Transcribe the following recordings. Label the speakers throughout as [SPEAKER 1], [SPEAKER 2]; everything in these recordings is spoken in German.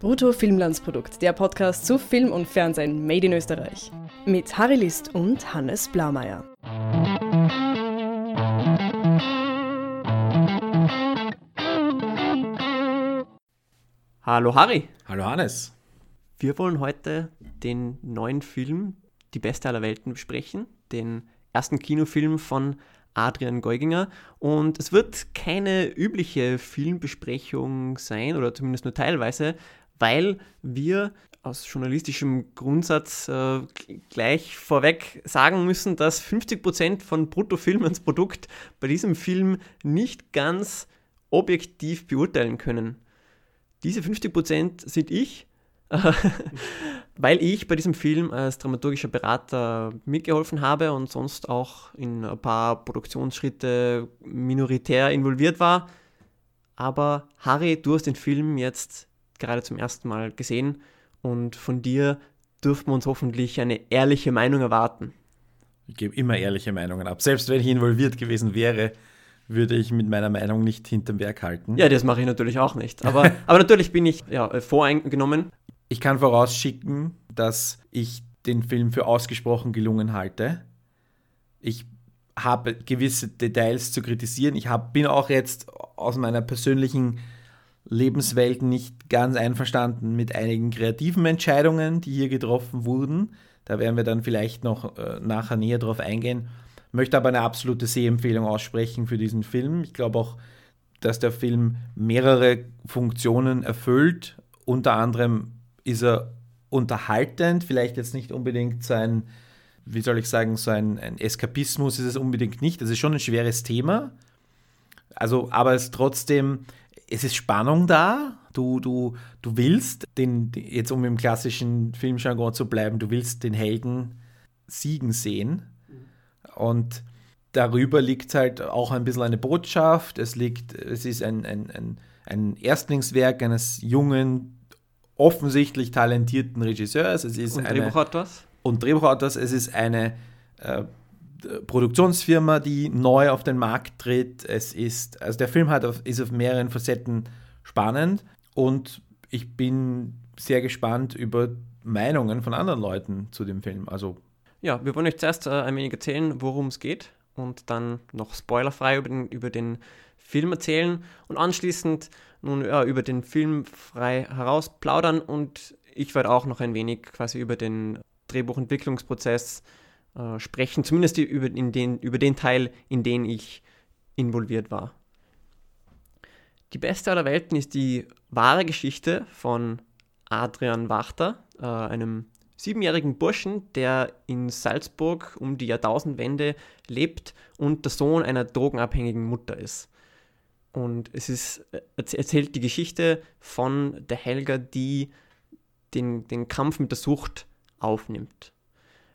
[SPEAKER 1] Brutto Filmlandsprodukt, der Podcast zu Film und Fernsehen made in Österreich. Mit Harry List und Hannes Blaumeier.
[SPEAKER 2] Hallo Harry.
[SPEAKER 3] Hallo Hannes.
[SPEAKER 2] Wir wollen heute den neuen Film Die Beste aller Welten besprechen, den ersten Kinofilm von Adrian Geuginger. Und es wird keine übliche Filmbesprechung sein, oder zumindest nur teilweise, weil wir aus journalistischem Grundsatz äh, gleich vorweg sagen müssen, dass 50% von Bruttofilm ans Produkt bei diesem Film nicht ganz objektiv beurteilen können. Diese 50% sind ich, weil ich bei diesem Film als dramaturgischer Berater mitgeholfen habe und sonst auch in ein paar Produktionsschritte minoritär involviert war. Aber Harry, du hast den Film jetzt gerade zum ersten Mal gesehen und von dir dürfen wir uns hoffentlich eine ehrliche Meinung erwarten.
[SPEAKER 3] Ich gebe immer ehrliche Meinungen ab. Selbst wenn ich involviert gewesen wäre, würde ich mit meiner Meinung nicht hinterm Werk halten.
[SPEAKER 2] Ja, das mache ich natürlich auch nicht. Aber, aber natürlich bin ich ja, voreingenommen.
[SPEAKER 3] Ich kann vorausschicken, dass ich den Film für ausgesprochen gelungen halte. Ich habe gewisse Details zu kritisieren. Ich hab, bin auch jetzt aus meiner persönlichen Lebenswelt nicht ganz einverstanden mit einigen kreativen Entscheidungen, die hier getroffen wurden. Da werden wir dann vielleicht noch äh, nachher näher drauf eingehen. Möchte aber eine absolute Sehempfehlung aussprechen für diesen Film. Ich glaube auch, dass der Film mehrere Funktionen erfüllt. Unter anderem ist er unterhaltend, vielleicht jetzt nicht unbedingt so ein, wie soll ich sagen, so ein, ein Eskapismus ist es unbedingt nicht. Das ist schon ein schweres Thema. Also, aber es trotzdem es ist Spannung da. Du, du, du willst den, jetzt um im klassischen Filmjargon zu bleiben, du willst den Helden siegen sehen. Und darüber liegt halt auch ein bisschen eine Botschaft. Es liegt, es ist ein, ein, ein, ein Erstlingswerk eines jungen, offensichtlich talentierten Regisseurs. Es ist
[SPEAKER 2] Und
[SPEAKER 3] eine,
[SPEAKER 2] Drehbuchautors?
[SPEAKER 3] Und Drehbuchautors. Es ist eine äh, Produktionsfirma, die neu auf den Markt tritt. Es ist, also der Film hat auf, ist auf mehreren Facetten spannend und ich bin sehr gespannt über Meinungen von anderen Leuten zu dem Film. Also
[SPEAKER 2] ja, wir wollen euch zuerst äh, ein wenig erzählen, worum es geht und dann noch spoilerfrei über den, über den Film erzählen und anschließend nun ja, über den Film frei heraus plaudern und ich werde auch noch ein wenig quasi über den Drehbuchentwicklungsprozess äh, sprechen, zumindest über, in den, über den Teil, in den ich involviert war. Die beste aller Welten ist die wahre Geschichte von Adrian Wachter, äh, einem siebenjährigen Burschen, der in Salzburg um die Jahrtausendwende lebt und der Sohn einer drogenabhängigen Mutter ist. Und es ist, äh, erzählt die Geschichte von der Helga, die den, den Kampf mit der Sucht aufnimmt.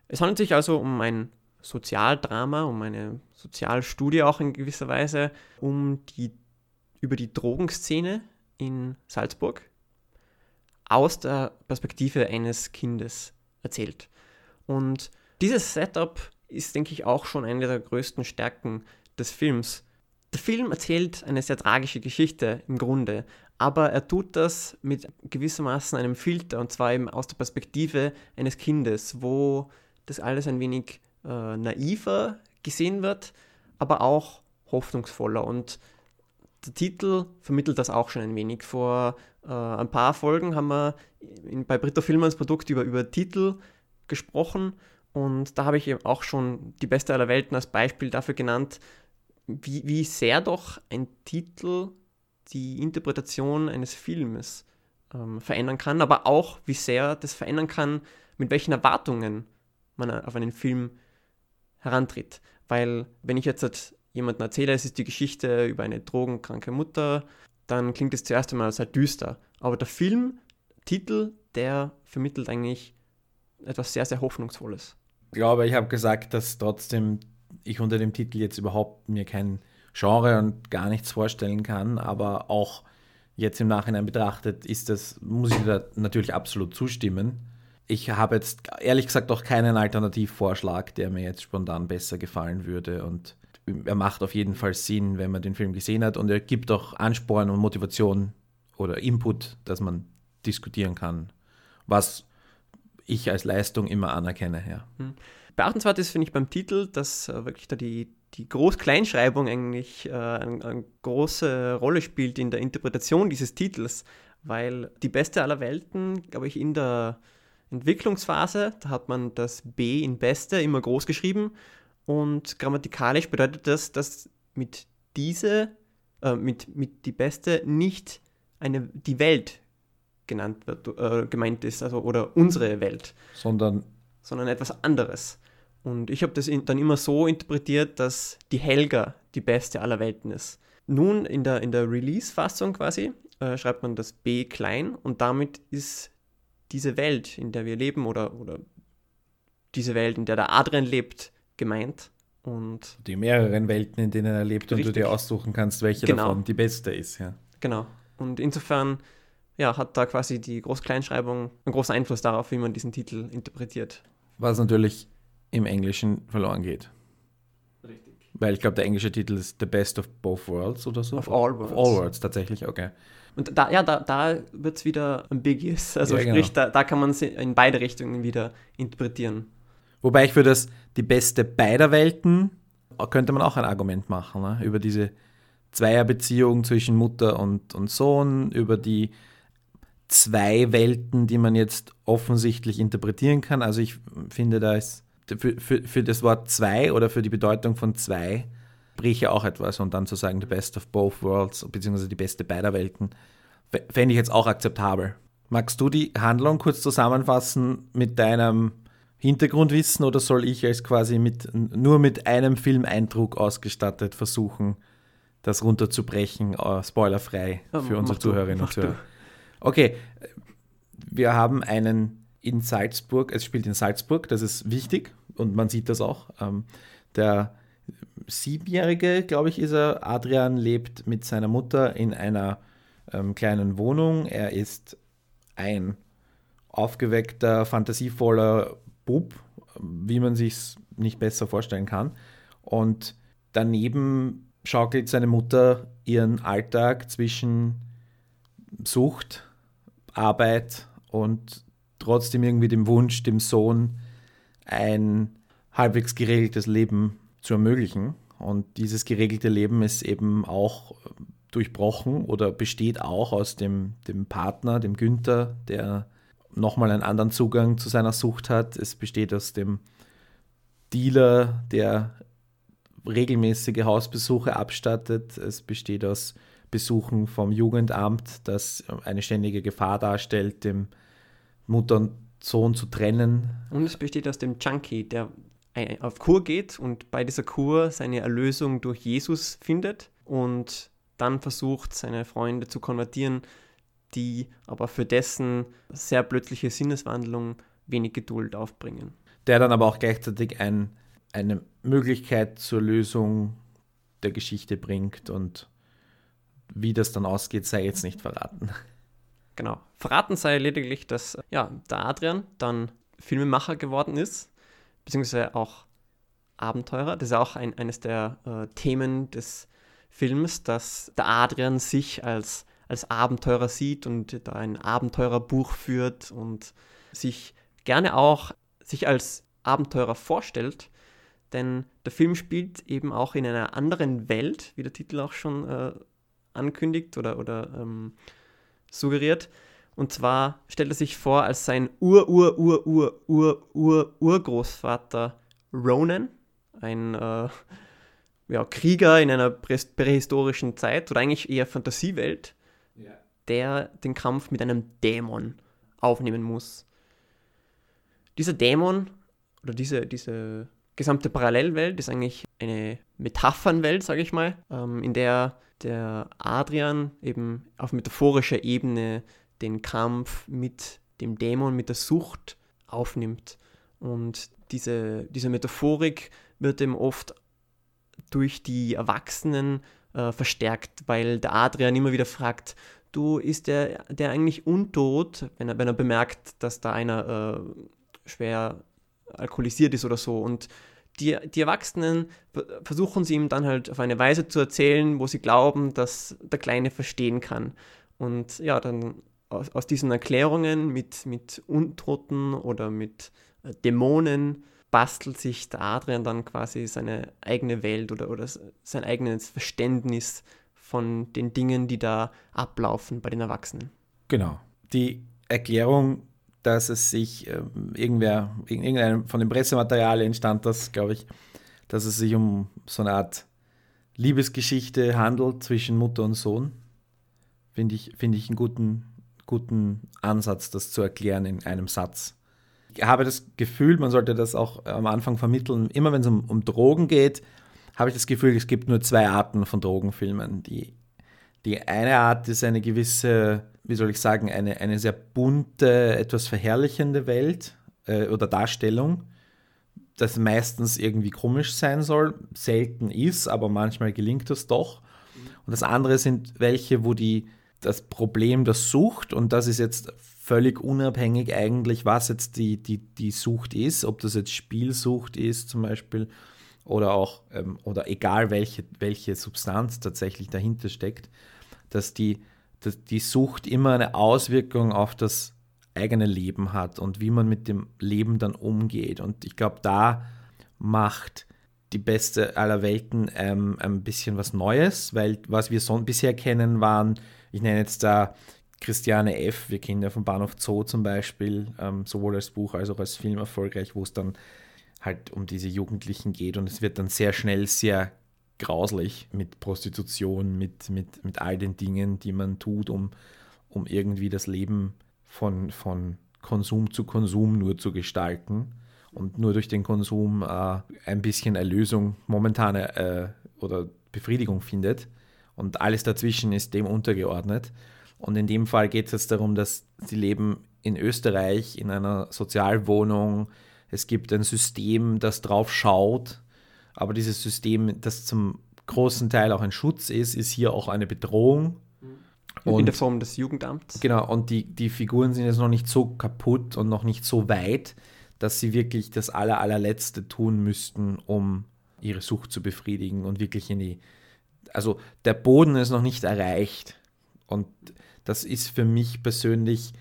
[SPEAKER 2] Es handelt sich also um ein Sozialdrama, um eine Sozialstudie auch in gewisser Weise, um die, über die Drogenszene in Salzburg aus der Perspektive eines Kindes erzählt. Und dieses Setup ist, denke ich, auch schon eine der größten Stärken des Films. Der Film erzählt eine sehr tragische Geschichte im Grunde, aber er tut das mit gewissermaßen einem Filter, und zwar eben aus der Perspektive eines Kindes, wo das alles ein wenig äh, naiver gesehen wird, aber auch hoffnungsvoller. Und der Titel vermittelt das auch schon ein wenig. Vor äh, ein paar Folgen haben wir in, bei Brito Filmans Produkt über, über Titel gesprochen und da habe ich eben auch schon die beste aller Welten als Beispiel dafür genannt, wie, wie sehr doch ein Titel die Interpretation eines Filmes ähm, verändern kann, aber auch wie sehr das verändern kann, mit welchen Erwartungen man auf einen Film herantritt. Weil wenn ich jetzt halt jemandem erzähle, es ist die Geschichte über eine drogenkranke Mutter, dann klingt es zuerst einmal sehr düster. Aber der Filmtitel, der vermittelt eigentlich etwas sehr, sehr Hoffnungsvolles.
[SPEAKER 3] Ich glaube, ich habe gesagt, dass trotzdem ich unter dem Titel jetzt überhaupt mir kein Genre und gar nichts vorstellen kann, aber auch jetzt im Nachhinein betrachtet ist das, muss ich da natürlich absolut zustimmen ich habe jetzt ehrlich gesagt auch keinen Alternativvorschlag, der mir jetzt spontan besser gefallen würde. Und er macht auf jeden Fall Sinn, wenn man den Film gesehen hat. Und er gibt auch Ansporn und Motivation oder Input, dass man diskutieren kann, was ich als Leistung immer anerkenne. Ja.
[SPEAKER 2] Beachtenswert ist, finde ich, beim Titel, dass äh, wirklich da die, die Groß-Kleinschreibung eigentlich äh, eine, eine große Rolle spielt in der Interpretation dieses Titels, weil die beste aller Welten, glaube ich, in der Entwicklungsphase, da hat man das B in Beste immer groß geschrieben und grammatikalisch bedeutet das, dass mit diese, äh, mit, mit die Beste nicht eine, die Welt genannt wird, äh, gemeint ist, also oder unsere Welt,
[SPEAKER 3] Sondern
[SPEAKER 2] sondern etwas anderes. Und ich habe das in, dann immer so interpretiert, dass die Helga die beste aller Welten ist. Nun in der, in der Release-Fassung quasi äh, schreibt man das B klein und damit ist diese Welt, in der wir leben oder, oder diese Welt, in der der Adrian lebt, gemeint. Und
[SPEAKER 3] die mehreren Welten, in denen er lebt und
[SPEAKER 2] Richtig.
[SPEAKER 3] du dir aussuchen kannst, welche
[SPEAKER 2] Genau.
[SPEAKER 3] davon die beste ist. Ja.
[SPEAKER 2] genau. Und insofern ja, hat da quasi die Groß-Kleinschreibung einen großen Einfluss darauf, wie man diesen Titel interpretiert.
[SPEAKER 3] Was natürlich im Englischen verloren geht.
[SPEAKER 2] Richtig.
[SPEAKER 3] Weil ich glaube, der englische Titel ist The Best of Both Worlds oder so.
[SPEAKER 2] Of all
[SPEAKER 3] Of
[SPEAKER 2] worlds.
[SPEAKER 3] all Worlds, tatsächlich, okay.
[SPEAKER 2] Und da, ja, da, da wird es wieder ambiguous. Also
[SPEAKER 3] Ja,
[SPEAKER 2] sprich,
[SPEAKER 3] genau.
[SPEAKER 2] da, da kann man sie in beide Richtungen wieder interpretieren.
[SPEAKER 3] Wobei ich für das die beste beider Welten könnte man auch ein Argument machen, ne? über diese Zweierbeziehung zwischen Mutter und, und Sohn, über die zwei Welten, die man jetzt offensichtlich interpretieren kann. Also ich finde, da ist für, für, für das Wort zwei oder für die Bedeutung von zwei spreche auch etwas und dann zu sagen, the best of both worlds, beziehungsweise die beste beider Welten, fände ich jetzt auch akzeptabel. Magst du die Handlung kurz zusammenfassen mit deinem Hintergrundwissen oder soll ich als quasi mit, nur mit einem Filmeindruck ausgestattet versuchen, das runterzubrechen, äh, spoilerfrei für unsere Zuhörerinnen und. Zuhörer? Okay, wir haben einen in Salzburg, es spielt in Salzburg, das ist wichtig und man sieht das auch. Ähm, der Siebenjährige, glaube ich, ist er, Adrian, lebt mit seiner Mutter in einer ähm, kleinen Wohnung. Er ist ein aufgeweckter, fantasievoller Bub, wie man sich nicht besser vorstellen kann. Und daneben schaukelt seine Mutter ihren Alltag zwischen Sucht, Arbeit und trotzdem irgendwie dem Wunsch, dem Sohn ein halbwegs geregeltes Leben zu ermöglichen. Und dieses geregelte Leben ist eben auch durchbrochen oder besteht auch aus dem, dem Partner, dem Günther, der nochmal einen anderen Zugang zu seiner Sucht hat. Es besteht aus dem Dealer, der regelmäßige Hausbesuche abstattet. Es besteht aus Besuchen vom Jugendamt, das eine ständige Gefahr darstellt, dem Mutter und Sohn zu trennen.
[SPEAKER 2] Und es besteht aus dem Junkie, der auf Kur geht und bei dieser Kur seine Erlösung durch Jesus findet und dann versucht, seine Freunde zu konvertieren, die aber für dessen sehr plötzliche Sinneswandlung wenig Geduld aufbringen.
[SPEAKER 3] der dann aber auch gleichzeitig ein, eine Möglichkeit zur Lösung der Geschichte bringt und wie das dann ausgeht, sei jetzt nicht verraten.
[SPEAKER 2] Genau. Verraten sei lediglich, dass ja, der Adrian dann Filmemacher geworden ist, beziehungsweise auch Abenteurer. Das ist auch ein, eines der äh, Themen des Films, dass der Adrian sich als, als Abenteurer sieht und da ein Abenteurerbuch führt und sich gerne auch sich als Abenteurer vorstellt. Denn der Film spielt eben auch in einer anderen Welt, wie der Titel auch schon äh, ankündigt oder, oder ähm, suggeriert. Und zwar stellt er sich vor als sein Ur-Ur-Ur-Ur-Ur-Ur-Urgroßvater Ronan, ein äh, ja, Krieger in einer prä- prähistorischen Zeit oder eigentlich eher Fantasiewelt, der den Kampf mit einem Dämon aufnehmen muss. Dieser Dämon oder diese, diese gesamte Parallelwelt ist eigentlich eine Metaphernwelt, sage ich mal, ähm, in der der Adrian eben auf metaphorischer Ebene den Kampf mit dem Dämon, mit der Sucht aufnimmt. Und diese, diese Metaphorik wird eben oft durch die Erwachsenen äh, verstärkt, weil der Adrian immer wieder fragt, du, ist der, der eigentlich untot, wenn er, wenn er bemerkt, dass da einer äh, schwer alkoholisiert ist oder so. Und die, die Erwachsenen ver- versuchen sie ihm dann halt auf eine Weise zu erzählen, wo sie glauben, dass der Kleine verstehen kann. Und ja, dann aus, aus diesen Erklärungen mit, mit Untoten oder mit äh, Dämonen bastelt sich der Adrian dann quasi seine eigene Welt oder, oder sein eigenes Verständnis von den Dingen, die da ablaufen bei den Erwachsenen.
[SPEAKER 3] Genau. Die Erklärung, dass es sich äh, irgendwer, irgendeinem von dem Pressematerial entstand das, glaube ich, dass es sich um so eine Art Liebesgeschichte handelt zwischen Mutter und Sohn. Finde ich, find ich einen guten, guten Ansatz, das zu erklären in einem Satz. Ich habe das Gefühl, man sollte das auch am Anfang vermitteln, immer wenn es um, um Drogen geht, habe ich das Gefühl, es gibt nur zwei Arten von Drogenfilmen. Die, die eine Art ist eine gewisse, wie soll ich sagen, eine, eine sehr bunte, etwas verherrlichende Welt äh, oder Darstellung, das meistens irgendwie komisch sein soll, selten ist, aber manchmal gelingt das doch. Und das andere sind welche, wo die das Problem der Sucht, und das ist jetzt völlig unabhängig eigentlich, was jetzt die, die, die Sucht ist, ob das jetzt Spielsucht ist zum Beispiel oder auch, ähm, oder egal welche, welche Substanz tatsächlich dahinter steckt, dass die, dass die Sucht immer eine Auswirkung auf das eigene Leben hat und wie man mit dem Leben dann umgeht. Und ich glaube, da macht die beste aller Welten ähm, ein bisschen was Neues, weil was wir so bisher kennen waren, ich nenne jetzt da Christiane F., wir kennen ja vom Bahnhof Zoo zum Beispiel, ähm, sowohl als Buch als auch als Film erfolgreich, wo es dann halt um diese Jugendlichen geht und es wird dann sehr schnell sehr grauslich mit Prostitution, mit, mit, mit all den Dingen, die man tut, um, um irgendwie das Leben von, von Konsum zu Konsum nur zu gestalten und nur durch den Konsum äh, ein bisschen Erlösung, momentane äh, oder Befriedigung findet und alles dazwischen ist dem untergeordnet. Und in dem Fall geht es jetzt darum, dass sie leben in Österreich in einer Sozialwohnung. Es gibt ein System, das drauf schaut, aber dieses System, das zum großen Teil auch ein Schutz ist, ist hier auch eine Bedrohung.
[SPEAKER 2] Und, in der Form des Jugendamts.
[SPEAKER 3] Genau, und die, die Figuren sind jetzt noch nicht so kaputt und noch nicht so weit, dass sie wirklich das aller, allerletzte tun müssten, um ihre Sucht zu befriedigen und wirklich in die. Also der Boden ist noch nicht erreicht. Und das ist für mich persönlich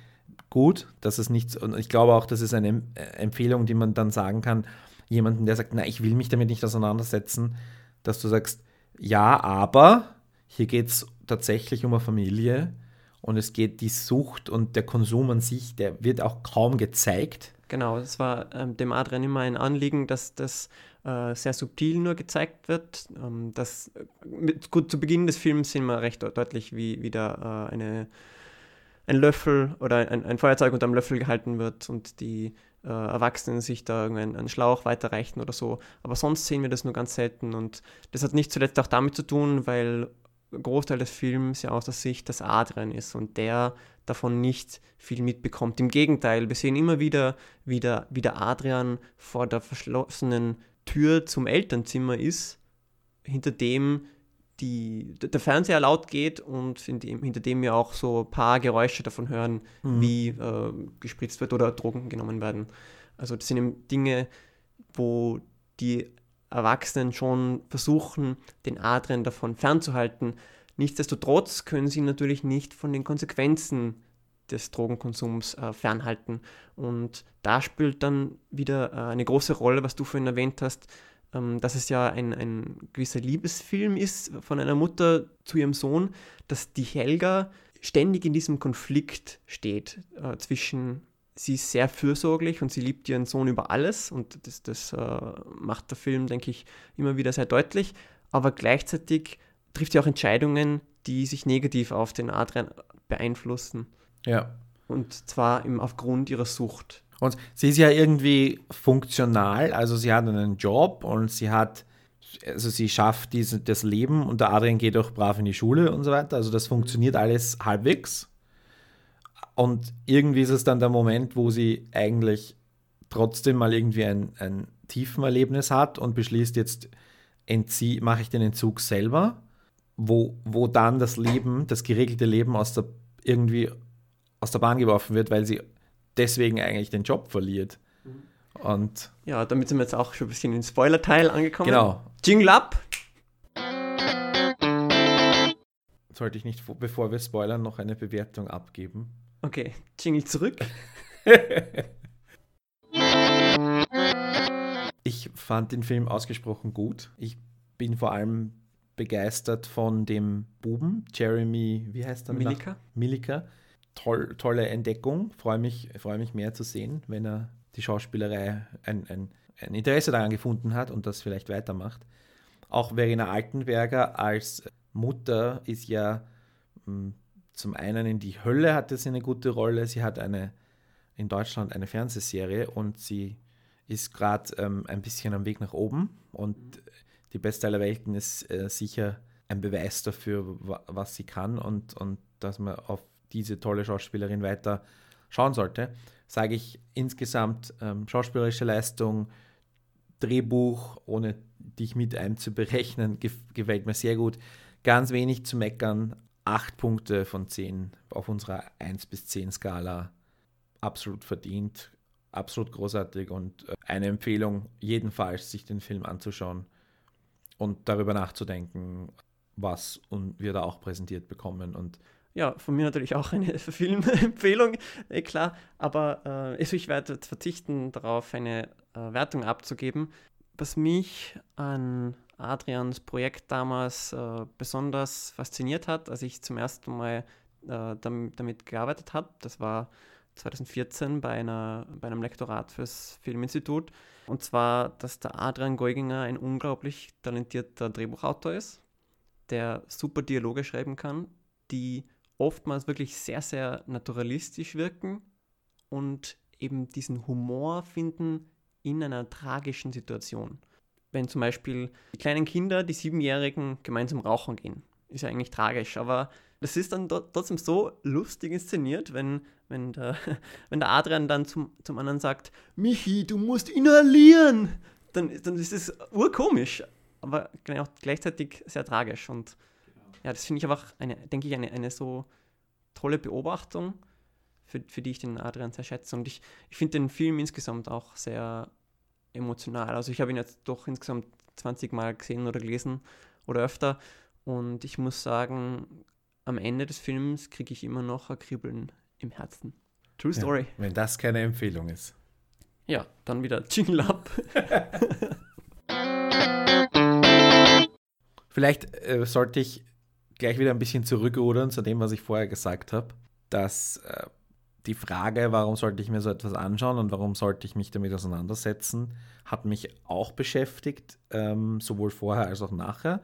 [SPEAKER 3] gut, dass es nicht, und ich glaube auch, das ist eine äh, Empfehlung, die man dann sagen kann, jemanden, der sagt, na, ich will mich damit nicht auseinandersetzen, dass du sagst, ja, aber hier geht es tatsächlich um eine Familie und es geht die Sucht und der Konsum an sich, der wird auch kaum gezeigt.
[SPEAKER 2] Genau, es war ähm, dem Adrian immer ein Anliegen, dass das sehr subtil nur gezeigt wird. Ähm, dass, äh, mit, gut, zu Beginn des Films sehen wir recht deutlich, wie wieder äh, eine, ein Löffel oder ein, ein Feuerzeug unter einem Löffel gehalten wird und die äh, Erwachsenen sich da einen Schlauch weiterreichen oder so. Aber sonst sehen wir das nur ganz selten und das hat nicht zuletzt auch damit zu tun, weil Großteil des Films ja aus der Sicht des Adrian ist und der davon nicht viel mitbekommt. Im Gegenteil, wir sehen immer wieder, wie der, wie der Adrian vor der verschlossenen Tür zum Elternzimmer ist, hinter dem die, der Fernseher laut geht und dem, hinter dem wir auch so ein paar Geräusche davon hören, mhm. wie äh, gespritzt wird oder Drogen genommen werden. Also das sind eben Dinge, wo die Erwachsenen schon versuchen, den Adrian davon fernzuhalten. Nichtsdestotrotz können sie natürlich nicht von den Konsequenzen des Drogenkonsums äh, fernhalten. Und da spielt dann wieder äh, eine große Rolle, was du vorhin erwähnt hast, ähm, dass es ja ein, ein gewisser Liebesfilm ist von einer Mutter zu ihrem Sohn, dass die Helga ständig in diesem Konflikt steht äh, zwischen sie ist sehr fürsorglich und sie liebt ihren Sohn über alles und das, das äh, macht der Film, denke ich, immer wieder sehr deutlich. Aber gleichzeitig trifft sie auch Entscheidungen, die sich negativ auf den Adrian beeinflussen.
[SPEAKER 3] Ja.
[SPEAKER 2] Und zwar im, aufgrund ihrer Sucht.
[SPEAKER 3] Und sie ist ja irgendwie funktional, also sie hat einen Job und sie hat, also sie schafft diese, das Leben und der Adrian geht auch brav in die Schule und so weiter. Also das funktioniert alles halbwegs. Und irgendwie ist es dann der Moment, wo sie eigentlich trotzdem mal irgendwie ein, ein Tiefenerlebnis hat und beschließt, jetzt mache ich den Entzug selber, wo, wo dann das Leben, das geregelte Leben aus der, irgendwie aus der Bahn geworfen wird, weil sie deswegen eigentlich den Job verliert. Und
[SPEAKER 2] ja, damit sind wir jetzt auch schon ein bisschen in den Spoiler-Teil angekommen.
[SPEAKER 3] Genau.
[SPEAKER 2] Jingle up!
[SPEAKER 3] Sollte ich nicht, bevor wir spoilern, noch eine Bewertung abgeben?
[SPEAKER 2] Okay, Jingle zurück.
[SPEAKER 3] ich fand den Film ausgesprochen gut. Ich bin vor allem begeistert von dem Buben, Jeremy, wie heißt er?
[SPEAKER 2] Milika.
[SPEAKER 3] Milika. Toll, tolle Entdeckung. Freue mich, freue mich mehr zu sehen, wenn er die Schauspielerei ein, ein, ein Interesse daran gefunden hat und das vielleicht weitermacht. Auch Verena Altenberger als Mutter ist ja hm, zum einen in die Hölle hatte sie eine gute Rolle. Sie hat eine in Deutschland eine Fernsehserie und sie ist gerade ähm, ein bisschen am Weg nach oben und die Beste aller Welten ist äh, sicher ein Beweis dafür, was sie kann und, und dass man auf diese tolle Schauspielerin weiter schauen sollte. Sage ich insgesamt ähm, schauspielerische Leistung, Drehbuch, ohne dich mit einzuberechnen, gefällt mir sehr gut. Ganz wenig zu meckern, 8 Punkte von 10 auf unserer 1 bis 10 Skala. Absolut verdient, absolut großartig und äh, eine Empfehlung, jedenfalls sich den Film anzuschauen und darüber nachzudenken, was wir da auch präsentiert bekommen. Und
[SPEAKER 2] ja, von mir natürlich auch eine Filmempfehlung, eh klar, aber äh, also ich werde verzichten darauf, eine äh, Wertung abzugeben. Was mich an Adrians Projekt damals äh, besonders fasziniert hat, als ich zum ersten Mal äh, damit, damit, gearbeitet habe. Das war 2014 bei, einer, bei einem Lektorat fürs Filminstitut. Und zwar, dass der Adrian Geuginger ein unglaublich talentierter Drehbuchautor ist, der super Dialoge schreiben kann, die oftmals wirklich sehr, sehr naturalistisch wirken und eben diesen Humor finden in einer tragischen Situation wenn zum Beispiel die kleinen Kinder, die Siebenjährigen, gemeinsam rauchen gehen. Ist ja eigentlich tragisch, aber das ist dann trotzdem so lustig inszeniert, wenn, wenn, der, wenn der Adrian dann zum, zum anderen sagt, Michi, du musst inhalieren. Dann, dann ist es urkomisch, aber gleichzeitig sehr tragisch. Und ja, das finde ich einfach, eine, denke ich, eine, eine so tolle Beobachtung, für, für die ich den Adrian sehr schätze. Und ich, ich finde den Film insgesamt auch sehr emotional. Also ich habe ihn jetzt doch insgesamt 20 Mal gesehen oder gelesen oder öfter und ich muss sagen, am Ende des Films kriege ich immer noch ein Kribbeln im Herzen.
[SPEAKER 3] True Story. Ja, wenn das keine Empfehlung ist.
[SPEAKER 2] Ja, dann wieder Jingle Up.
[SPEAKER 3] Vielleicht äh, sollte ich gleich wieder ein bisschen zurückrudern zu dem, was ich vorher gesagt habe, dass äh, die Frage, warum sollte ich mir so etwas anschauen und warum sollte ich mich damit auseinandersetzen, hat mich auch beschäftigt, ähm, sowohl vorher als auch nachher.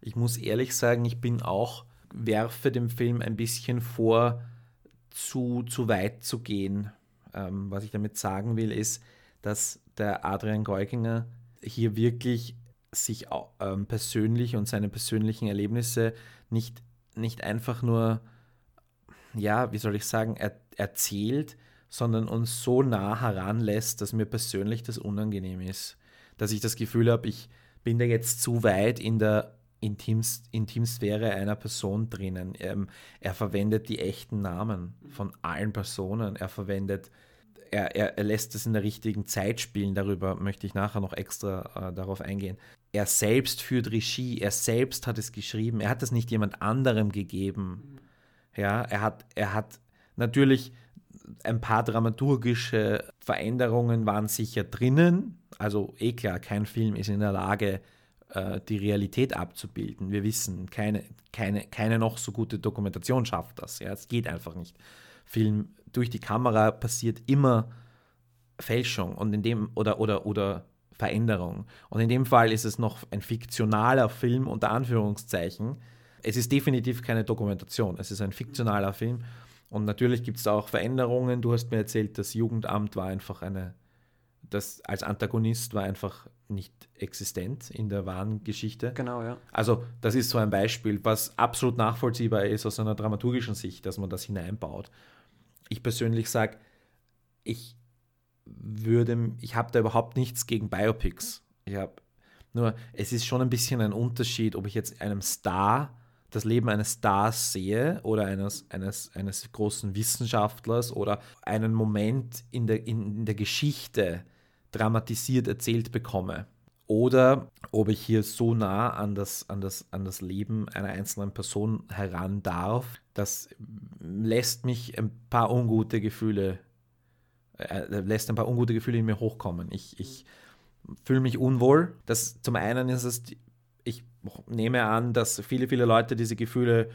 [SPEAKER 3] Ich muss ehrlich sagen, ich bin auch, werfe dem Film ein bisschen vor, zu, zu weit zu gehen. Ähm, was ich damit sagen will, ist, dass der Adrian Geuginger hier wirklich sich ähm, persönlich und seine persönlichen Erlebnisse nicht, nicht einfach nur ja, wie soll ich sagen, er, erzählt, sondern uns so nah heranlässt, dass mir persönlich das unangenehm ist. Dass ich das Gefühl habe, ich bin da jetzt zu weit in der Intimsphäre einer Person drinnen. Ähm, er verwendet die echten Namen von allen Personen. Er verwendet, er, er, er lässt es in der richtigen Zeit spielen. Darüber möchte ich nachher noch extra äh, darauf eingehen. Er selbst führt Regie. Er selbst hat es geschrieben. Er hat es nicht jemand anderem gegeben. Ja, er hat, er hat natürlich ein paar dramaturgische Veränderungen waren sicher drinnen. Also eh klar, kein Film ist in der Lage, äh, die Realität abzubilden. Wir wissen, keine, keine, keine noch so gute Dokumentation schafft das. Ja, es geht einfach nicht. Film durch die Kamera passiert immer Fälschung und in dem oder oder oder Veränderung. Und in dem Fall ist es noch ein fiktionaler Film unter Anführungszeichen, es ist definitiv keine Dokumentation, es ist ein fiktionaler Film. Und natürlich gibt es da auch Veränderungen. Du hast mir erzählt, das Jugendamt war einfach eine, das als Antagonist war einfach nicht existent in der wahren Geschichte.
[SPEAKER 2] Genau, ja.
[SPEAKER 3] Also, das ist so ein Beispiel, was absolut nachvollziehbar ist aus einer dramaturgischen Sicht, dass man das hineinbaut. Ich persönlich sage, ich würde, ich habe da überhaupt nichts gegen Biopics. Ich habe nur, es ist schon ein bisschen ein Unterschied, ob ich jetzt einem Star das Leben eines Stars sehe oder eines, eines, eines großen Wissenschaftlers oder einen Moment in der, in, in der Geschichte dramatisiert erzählt bekomme. oder ob ich hier so nah an das, an, das, an das Leben einer einzelnen Person heran darf, das lässt mich ein paar ungute Gefühle, äh, lässt ein paar ungute Gefühle in mir hochkommen. Ich, ich fühle mich unwohl. Das, zum einen ist es, ich nehme an, dass viele, viele Leute diese Gefühle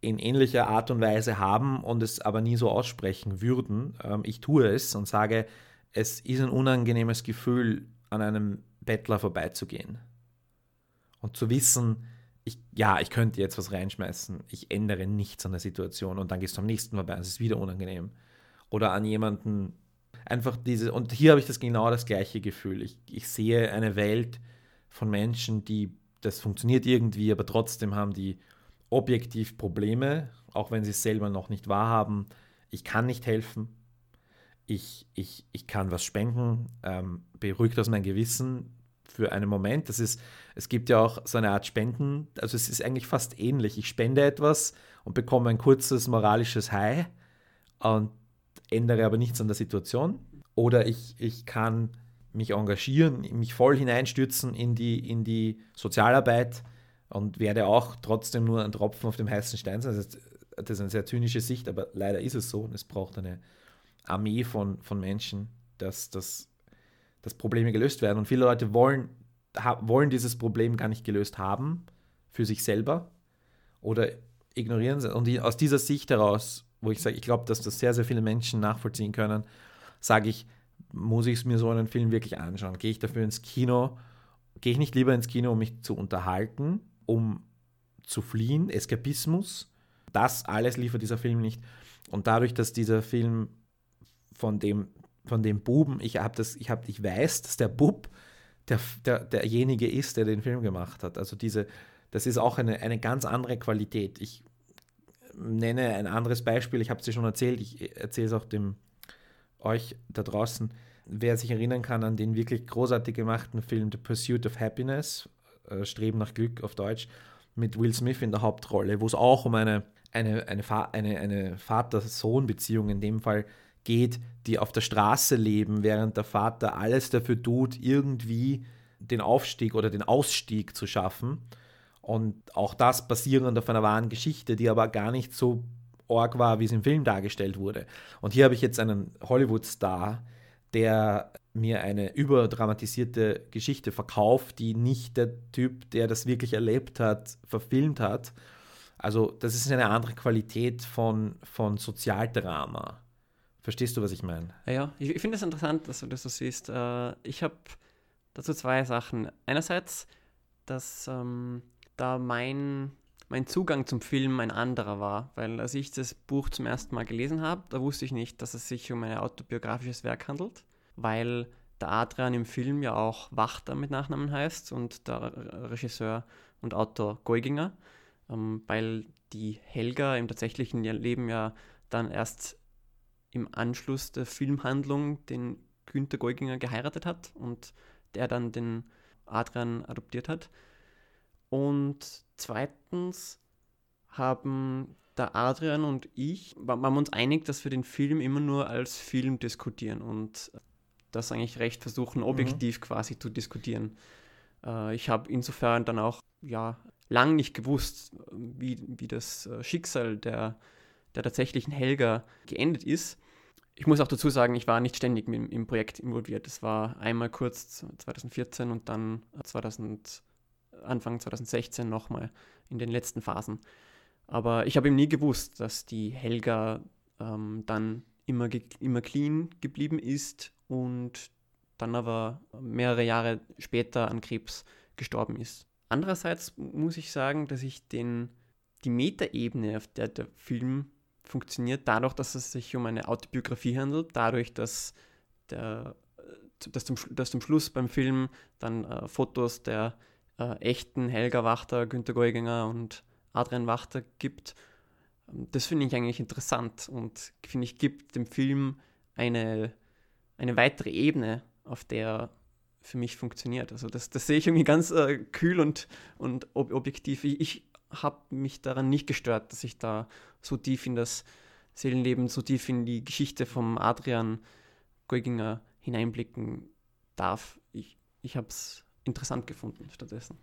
[SPEAKER 3] in ähnlicher Art und Weise haben und es aber nie so aussprechen würden. Ähm, ich tue es und sage, es ist ein unangenehmes Gefühl, an einem Bettler vorbeizugehen. Und zu wissen, ich, ja, ich könnte jetzt was reinschmeißen, ich ändere nichts an der Situation und dann gehst du am nächsten vorbei, es ist wieder unangenehm. Oder an jemanden, einfach diese, und hier habe ich das genau das gleiche Gefühl. Ich, ich sehe eine Welt von Menschen, die, das funktioniert irgendwie, aber trotzdem haben die objektiv Probleme, auch wenn sie es selber noch nicht wahrhaben. Ich kann nicht helfen. Ich, ich, ich kann was spenden, ähm, beruhigt aus mein Gewissen für einen Moment. Das ist, es gibt ja auch so eine Art Spenden, also es ist eigentlich fast ähnlich. Ich spende etwas und bekomme ein kurzes moralisches High und ändere aber nichts an der Situation. Oder ich, ich kann mich engagieren, mich voll hineinstürzen in die, in die Sozialarbeit und werde auch trotzdem nur ein Tropfen auf dem heißen Stein sein. Das ist, das ist eine sehr zynische Sicht, aber leider ist es so und es braucht eine Armee von, von Menschen, dass, dass, dass Probleme gelöst werden. Und viele Leute wollen, wollen dieses Problem gar nicht gelöst haben für sich selber oder ignorieren sie. Und aus dieser Sicht heraus, wo ich sage, ich glaube, dass das sehr, sehr viele Menschen nachvollziehen können, sage ich, muss ich es mir so einen Film wirklich anschauen? Gehe ich dafür ins Kino? Gehe ich nicht lieber ins Kino, um mich zu unterhalten um zu fliehen, Eskapismus. Das alles liefert dieser Film nicht. Und dadurch, dass dieser Film von dem, von dem Buben, ich, hab das, ich, hab, ich weiß, dass der Bub der, der, derjenige ist, der den Film gemacht hat. Also diese, das ist auch eine, eine ganz andere Qualität. Ich nenne ein anderes Beispiel, ich habe es dir schon erzählt, ich erzähle es auch dem euch da draußen. Wer sich erinnern kann an den wirklich großartig gemachten Film The Pursuit of Happiness äh, Streben nach Glück auf Deutsch, mit Will Smith in der Hauptrolle, wo es auch um eine, eine, eine, eine, eine Vater-Sohn-Beziehung in dem Fall geht, die auf der Straße leben, während der Vater alles dafür tut, irgendwie den Aufstieg oder den Ausstieg zu schaffen. Und auch das basierend auf einer wahren Geschichte, die aber gar nicht so arg war, wie es im Film dargestellt wurde. Und hier habe ich jetzt einen Hollywood-Star, der mir eine überdramatisierte Geschichte verkauft, die nicht der Typ, der das wirklich erlebt hat, verfilmt hat. Also das ist eine andere Qualität von, von Sozialdrama. Verstehst du, was ich meine?
[SPEAKER 2] Ja, ich, finde es interessant, dass du das so siehst. Äh, ich habe dazu zwei Sachen. Einerseits, dass ähm, da mein, mein Zugang zum Film ein anderer war, weil als ich das Buch zum ersten Mal gelesen habe, da wusste ich nicht, dass es sich um ein autobiografisches Werk handelt. Weil der Adrian im Film ja auch Wachter mit Nachnamen heißt und der Regisseur und Autor Geuginger, ähm, weil die Helga im tatsächlichen Leben ja dann erst im Anschluss der Filmhandlung den Günther Geuginger geheiratet hat und der dann den Adrian adoptiert hat. Und zweitens haben der Adrian und ich waren uns einig, dass wir den Film immer nur als Film diskutieren und das eigentlich recht versuchen, mhm. objektiv mhm. quasi zu diskutieren. Äh, ich habe insofern dann auch ja, lang nicht gewusst, wie, wie das äh, Schicksal der, der tatsächlichen Helga geendet ist. Ich muss auch dazu sagen, ich war nicht ständig im, im Projekt involviert. Es war einmal kurz 2014 und dann 2000, Anfang 2016 nochmal in den letzten Phasen. Aber ich habe eben nie gewusst, dass die Helga ähm, dann immer, immer clean geblieben ist und dann aber mehrere Jahre später an Krebs gestorben ist. Andererseits muss ich sagen, dass ich den, die Metaebene, auf der der Film funktioniert, dadurch, dass es sich um eine Autobiografie handelt, dadurch, dass, der, dass, zum, dass zum Schluss beim Film dann äh, Fotos der äh, echten Helga Wachter, Günter Geuginger und Adrian Wachter gibt. Das finde ich eigentlich interessant und finde ich, gibt dem Film eine eine weitere Ebene, auf der für mich funktioniert. Also das, das sehe ich irgendwie ganz äh, kühl und, und ob objektiv. Ich, ich habe mich daran nicht gestört, dass ich da so tief in das Seelenleben, so tief in die Geschichte vom Adrian Geuginger hineinblicken darf. Ich, ich habe es interessant gefunden stattdessen.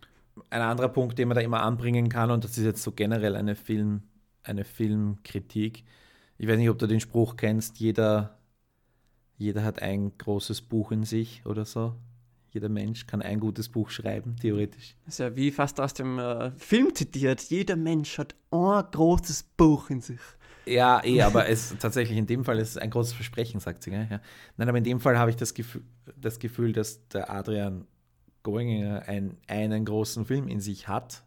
[SPEAKER 3] Ein anderer Punkt, den man da immer anbringen kann, und das ist jetzt so generell eine, Film, eine Filmkritik. Ich weiß nicht, ob du den Spruch kennst, jeder, jeder hat ein großes Buch in sich oder so. Jeder Mensch kann ein gutes Buch schreiben, theoretisch.
[SPEAKER 2] Das ist ja wie fast aus dem äh, Film zitiert. Jeder Mensch hat ein großes Buch in sich.
[SPEAKER 3] Ja, eh, aber es tatsächlich in dem Fall ist es ein großes Versprechen, sagt sie. Gell? Ja. Nein, aber in dem Fall habe ich das Gefühl, das Gefühl, dass der Adrian Goinginger ein, einen großen Film in sich hat,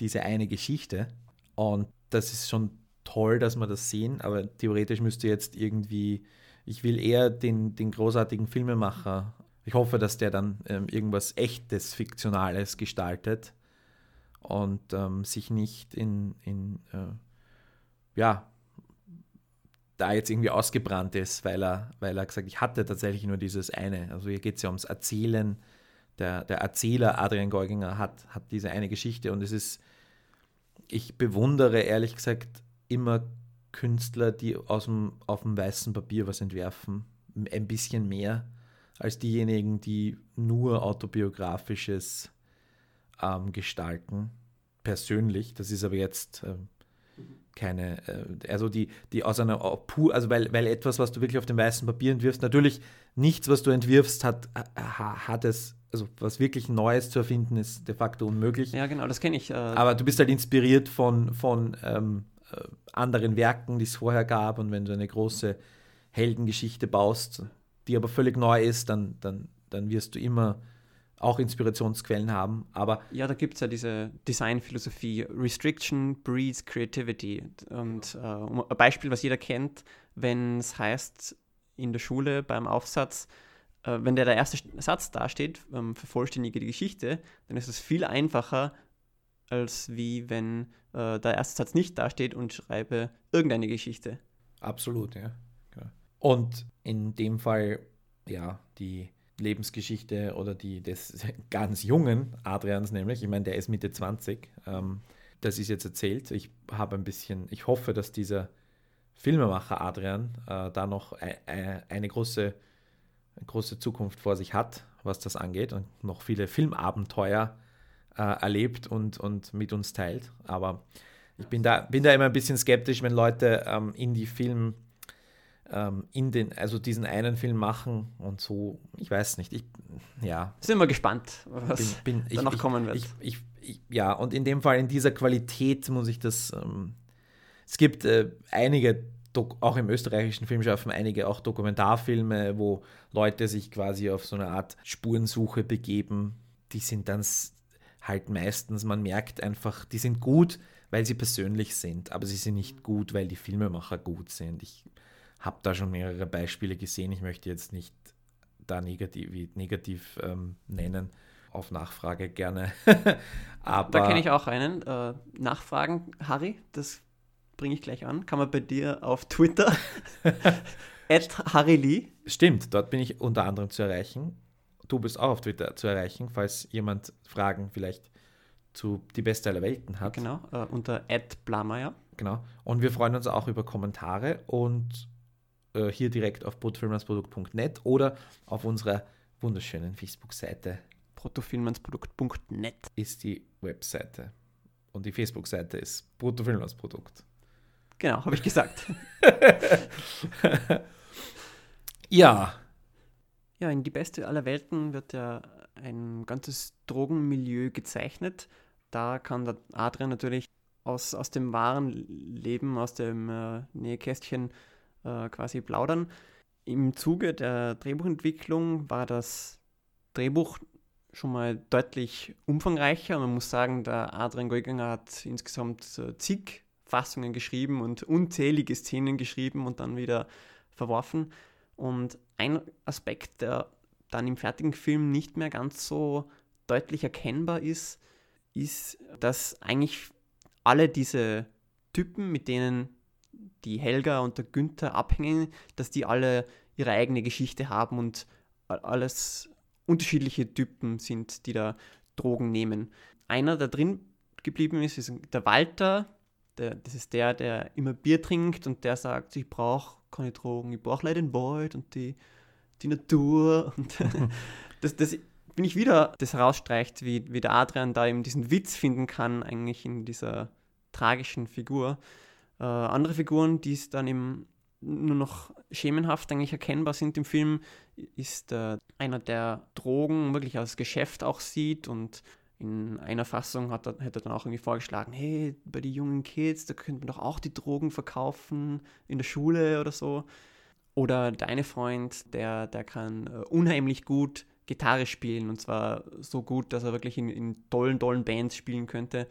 [SPEAKER 3] diese eine Geschichte. Und das ist schon toll, dass wir das sehen, aber theoretisch müsste jetzt irgendwie, ich will eher den, den großartigen Filmemacher, ich hoffe, dass der dann ähm, irgendwas echtes, Fiktionales gestaltet und ähm, sich nicht in, in äh, ja, da jetzt irgendwie ausgebrannt ist, weil er, weil er gesagt, ich hatte tatsächlich nur dieses eine. Also hier geht es ja ums Erzählen. Der, der Erzähler Adrian Geuginger hat, hat diese eine Geschichte und es ist, ich bewundere ehrlich gesagt immer Künstler, die aus dem, auf dem weißen Papier was entwerfen, ein bisschen mehr als diejenigen, die nur autobiografisches ähm, gestalten, persönlich. Das ist aber jetzt ähm, keine, äh, also die, die aus einer pur, also weil, weil etwas, was du wirklich auf dem weißen Papier entwirfst, natürlich nichts, was du entwirfst, hat, hat es, also was wirklich Neues zu erfinden, ist de facto unmöglich.
[SPEAKER 2] Ja, genau, das kenne ich. Äh
[SPEAKER 3] Aber du bist halt inspiriert von, von ähm, äh, anderen Werken, die es vorher gab und wenn du eine große Heldengeschichte baust, die aber völlig neu ist, dann, dann, dann wirst du immer auch Inspirationsquellen haben. Aber
[SPEAKER 2] ja, da gibt es ja diese Designphilosophie, Restriction breeds Creativity. Und äh, ein Beispiel, was jeder kennt, wenn es heißt in der Schule beim Aufsatz, äh, wenn der, der erste Satz dasteht, ähm, vervollständige die Geschichte, dann ist es viel einfacher, als wie wenn äh, der erste Satz nicht dasteht und schreibe irgendeine Geschichte.
[SPEAKER 3] Absolut, ja. Und in dem Fall, ja, die Lebensgeschichte oder die des ganz jungen Adrians nämlich, ich meine, der ist Mitte 20, ähm, das ist jetzt erzählt. Ich habe ein bisschen, ich hoffe, dass dieser Filmemacher Adrian äh, da noch ein, ein, eine große, große Zukunft vor sich hat, was das angeht und noch viele Filmabenteuer äh, erlebt und, und mit uns teilt. Aber ich bin da, bin da immer ein bisschen skeptisch, wenn Leute ähm, in die Film- ähm, in den, also diesen einen Film machen und so, ich weiß nicht, ich, ja.
[SPEAKER 2] Sind wir gespannt, was
[SPEAKER 3] bin, bin,
[SPEAKER 2] danach
[SPEAKER 3] ich,
[SPEAKER 2] kommen wird.
[SPEAKER 3] Ich, ja, und in dem Fall, in dieser Qualität muss ich das, ähm, es gibt äh, einige, auch im österreichischen Filmschaffen, einige auch Dokumentarfilme, wo Leute sich quasi auf so eine Art Spurensuche begeben, die sind dann halt meistens, man merkt einfach, die sind gut, weil sie persönlich sind, aber sie sind nicht gut, weil die Filmemacher gut sind. Ich habe da schon mehrere Beispiele gesehen. Ich möchte jetzt nicht da negativ, negativ ähm, nennen. Auf Nachfrage gerne.
[SPEAKER 2] Aber da kenne ich auch einen. Äh, Nachfragen, Harry, das bringe ich gleich an. Kann man bei dir auf Twitter at Harry Lee.
[SPEAKER 3] Stimmt, dort bin ich unter anderem zu erreichen. Du bist auch auf Twitter zu erreichen, falls jemand Fragen vielleicht zu die beste aller Welten hat.
[SPEAKER 2] Genau, äh, unter Blameyer.
[SPEAKER 3] Genau. Und wir freuen uns auch über Kommentare und äh, hier direkt auf bruttofilmansprodukt.net oder auf unserer wunderschönen Facebook-Seite.
[SPEAKER 2] bruttofilmansprodukt.net
[SPEAKER 3] ist die Webseite. Und die Facebook-Seite ist Bruttofilmansprodukt.
[SPEAKER 2] Genau, habe ich gesagt.
[SPEAKER 3] ja.
[SPEAKER 2] Ja, in die beste aller Welten wird ja ein ganzes Drogenmilieu gezeichnet. Da kann der Adrian natürlich aus, aus dem wahren Leben, aus dem äh, Nähkästchen äh, quasi plaudern. Im Zuge der Drehbuchentwicklung war das Drehbuch schon mal deutlich umfangreicher. Man muss sagen, der Adrian Geuginger hat insgesamt äh, zig Fassungen geschrieben und unzählige Szenen geschrieben und dann wieder verworfen. Und ein Aspekt, der dann im fertigen Film nicht mehr ganz so deutlich erkennbar ist, ist, dass eigentlich alle diese Typen, mit denen die Helga und der Günther abhängen, dass die alle ihre eigene Geschichte haben und alles unterschiedliche Typen sind, die da Drogen nehmen. Einer, der drin geblieben ist, ist der Walter. Der, das ist der, der immer Bier trinkt und der sagt, ich brauche keine Drogen, ich brauche leider den Wald und die, die Natur. Und das, das bin ich wieder das herausstreicht, wie, wie der Adrian da eben diesen Witz finden kann, eigentlich in dieser tragischen Figur. Äh, andere Figuren, die es dann eben nur noch schemenhaft eigentlich erkennbar sind im Film, ist äh, einer, der Drogen wirklich als Geschäft auch sieht und in einer Fassung hat er, hätte er dann auch irgendwie vorgeschlagen, hey, bei den jungen Kids, da könnte man doch auch die Drogen verkaufen in der Schule oder so. Oder der eine Freund, der, der kann äh, unheimlich gut Gitarre spielen und zwar so gut, dass er wirklich in, in tollen, tollen Bands spielen könnte,